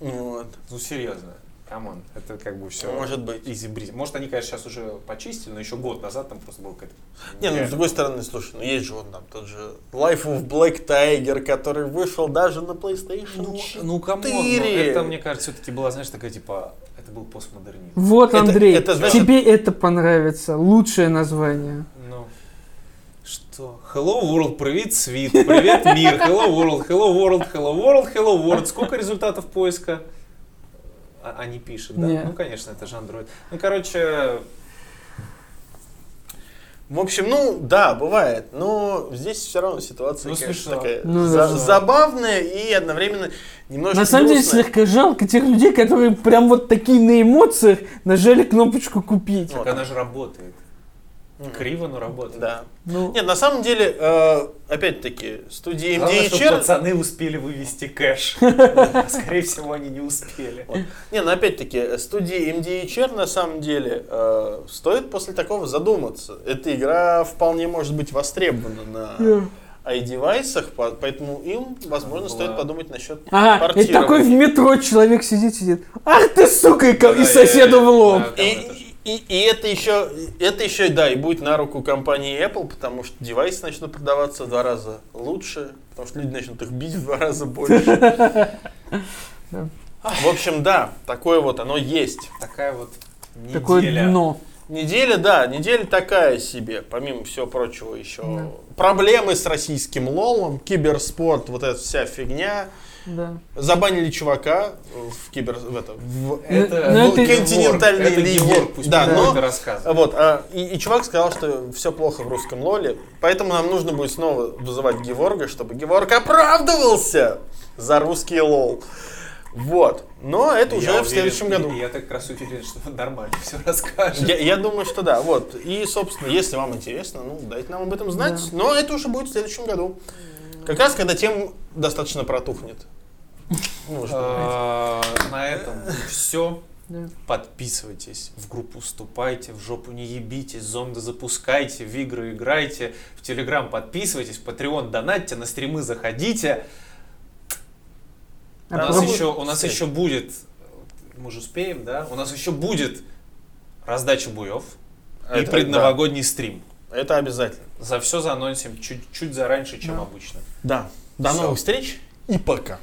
Вот. Ну, серьезно. Come on, это как бы все. Может быть. Easy breezy. Может, они, конечно, сейчас уже почистили, но еще год назад там просто был какой-то... Не, ну с другой стороны, слушай, ну есть же он там тот же Life of Black Tiger, который вышел даже на PlayStation Ну, 4. ну come on, но это, мне кажется, все-таки была, знаешь, такая, типа, это был постмодернизм. Вот, Это- Андрей, это значит- тебе это понравится. Лучшее название. Ну, что? Hello World, привет, свит, привет, мир, Hello World, Hello World, Hello World, Hello World. Сколько результатов поиска? А- Они пишут, да? Не. Ну, конечно, это же Android. Ну, короче, В общем, ну да, бывает, но здесь все равно ситуация Ну, конечно, такая Ну, за- да. забавная и одновременно немножко На самом деле грустная. слегка жалко тех людей, которые прям вот такие на эмоциях нажали кнопочку купить. Вот. так она же работает. Мгм. Криво, но работает. Да. Ну, Нет, на самом деле, э, опять-таки, студия Главное, чтобы MDHR... пацаны успели вывести кэш. (laughs) Скорее всего, они не успели. Не, ну опять-таки, студия MDHR на самом деле э, стоит после такого задуматься. Эта игра вполне может быть востребована на iDevice, по- поэтому им, возможно, стоит подумать насчет Ага, и такой в метро человек сидит, сидит. Ах ты, сука, и, соседу в лоб. И, и, и это еще, это еще, да, и будет на руку компании Apple, потому что девайсы начнут продаваться в два раза лучше, потому что люди начнут их бить в два раза больше. (laughs) В общем, да, такое вот оно есть. Такая вот Такое неделя. дно. Неделя, да, неделя такая себе, помимо всего прочего еще. Да. Проблемы с российским лолом, киберспорт, вот эта вся фигня. Да. Забанили чувака в кибер... В это, в Это, Ну, это- континентальной это лиге. Геворг, пусть да, но это. Вот, а, и, и чувак сказал, что все плохо в русском лоле, поэтому нам нужно будет снова вызывать Геворга, чтобы Геворг оправдывался за русский лол. Вот. Но это уже Я в следующем уверен, году. и Я так раз уверен, что он нормально все расскажет. Я, я думаю, что да. Вот. И, собственно, если вам интересно, ну, дайте нам об этом знать. Но это уже будет в следующем году. Как раз, когда тем достаточно протухнет. На этом все. Подписывайтесь, в группу вступайте, в жопу не ебитесь, зонды запускайте, в игры играйте, в Телеграм подписывайтесь, в Patreon донатьте, на стримы заходите. У А нас, попробуй- еще, у нас еще будет, мы же успеем, да? У нас еще будет раздача буев и предновогодний стрим. Это обязательно. За все заанонсим чуть, чуть зараньше, чем Да. обычно. Да. До новых встреч и пока.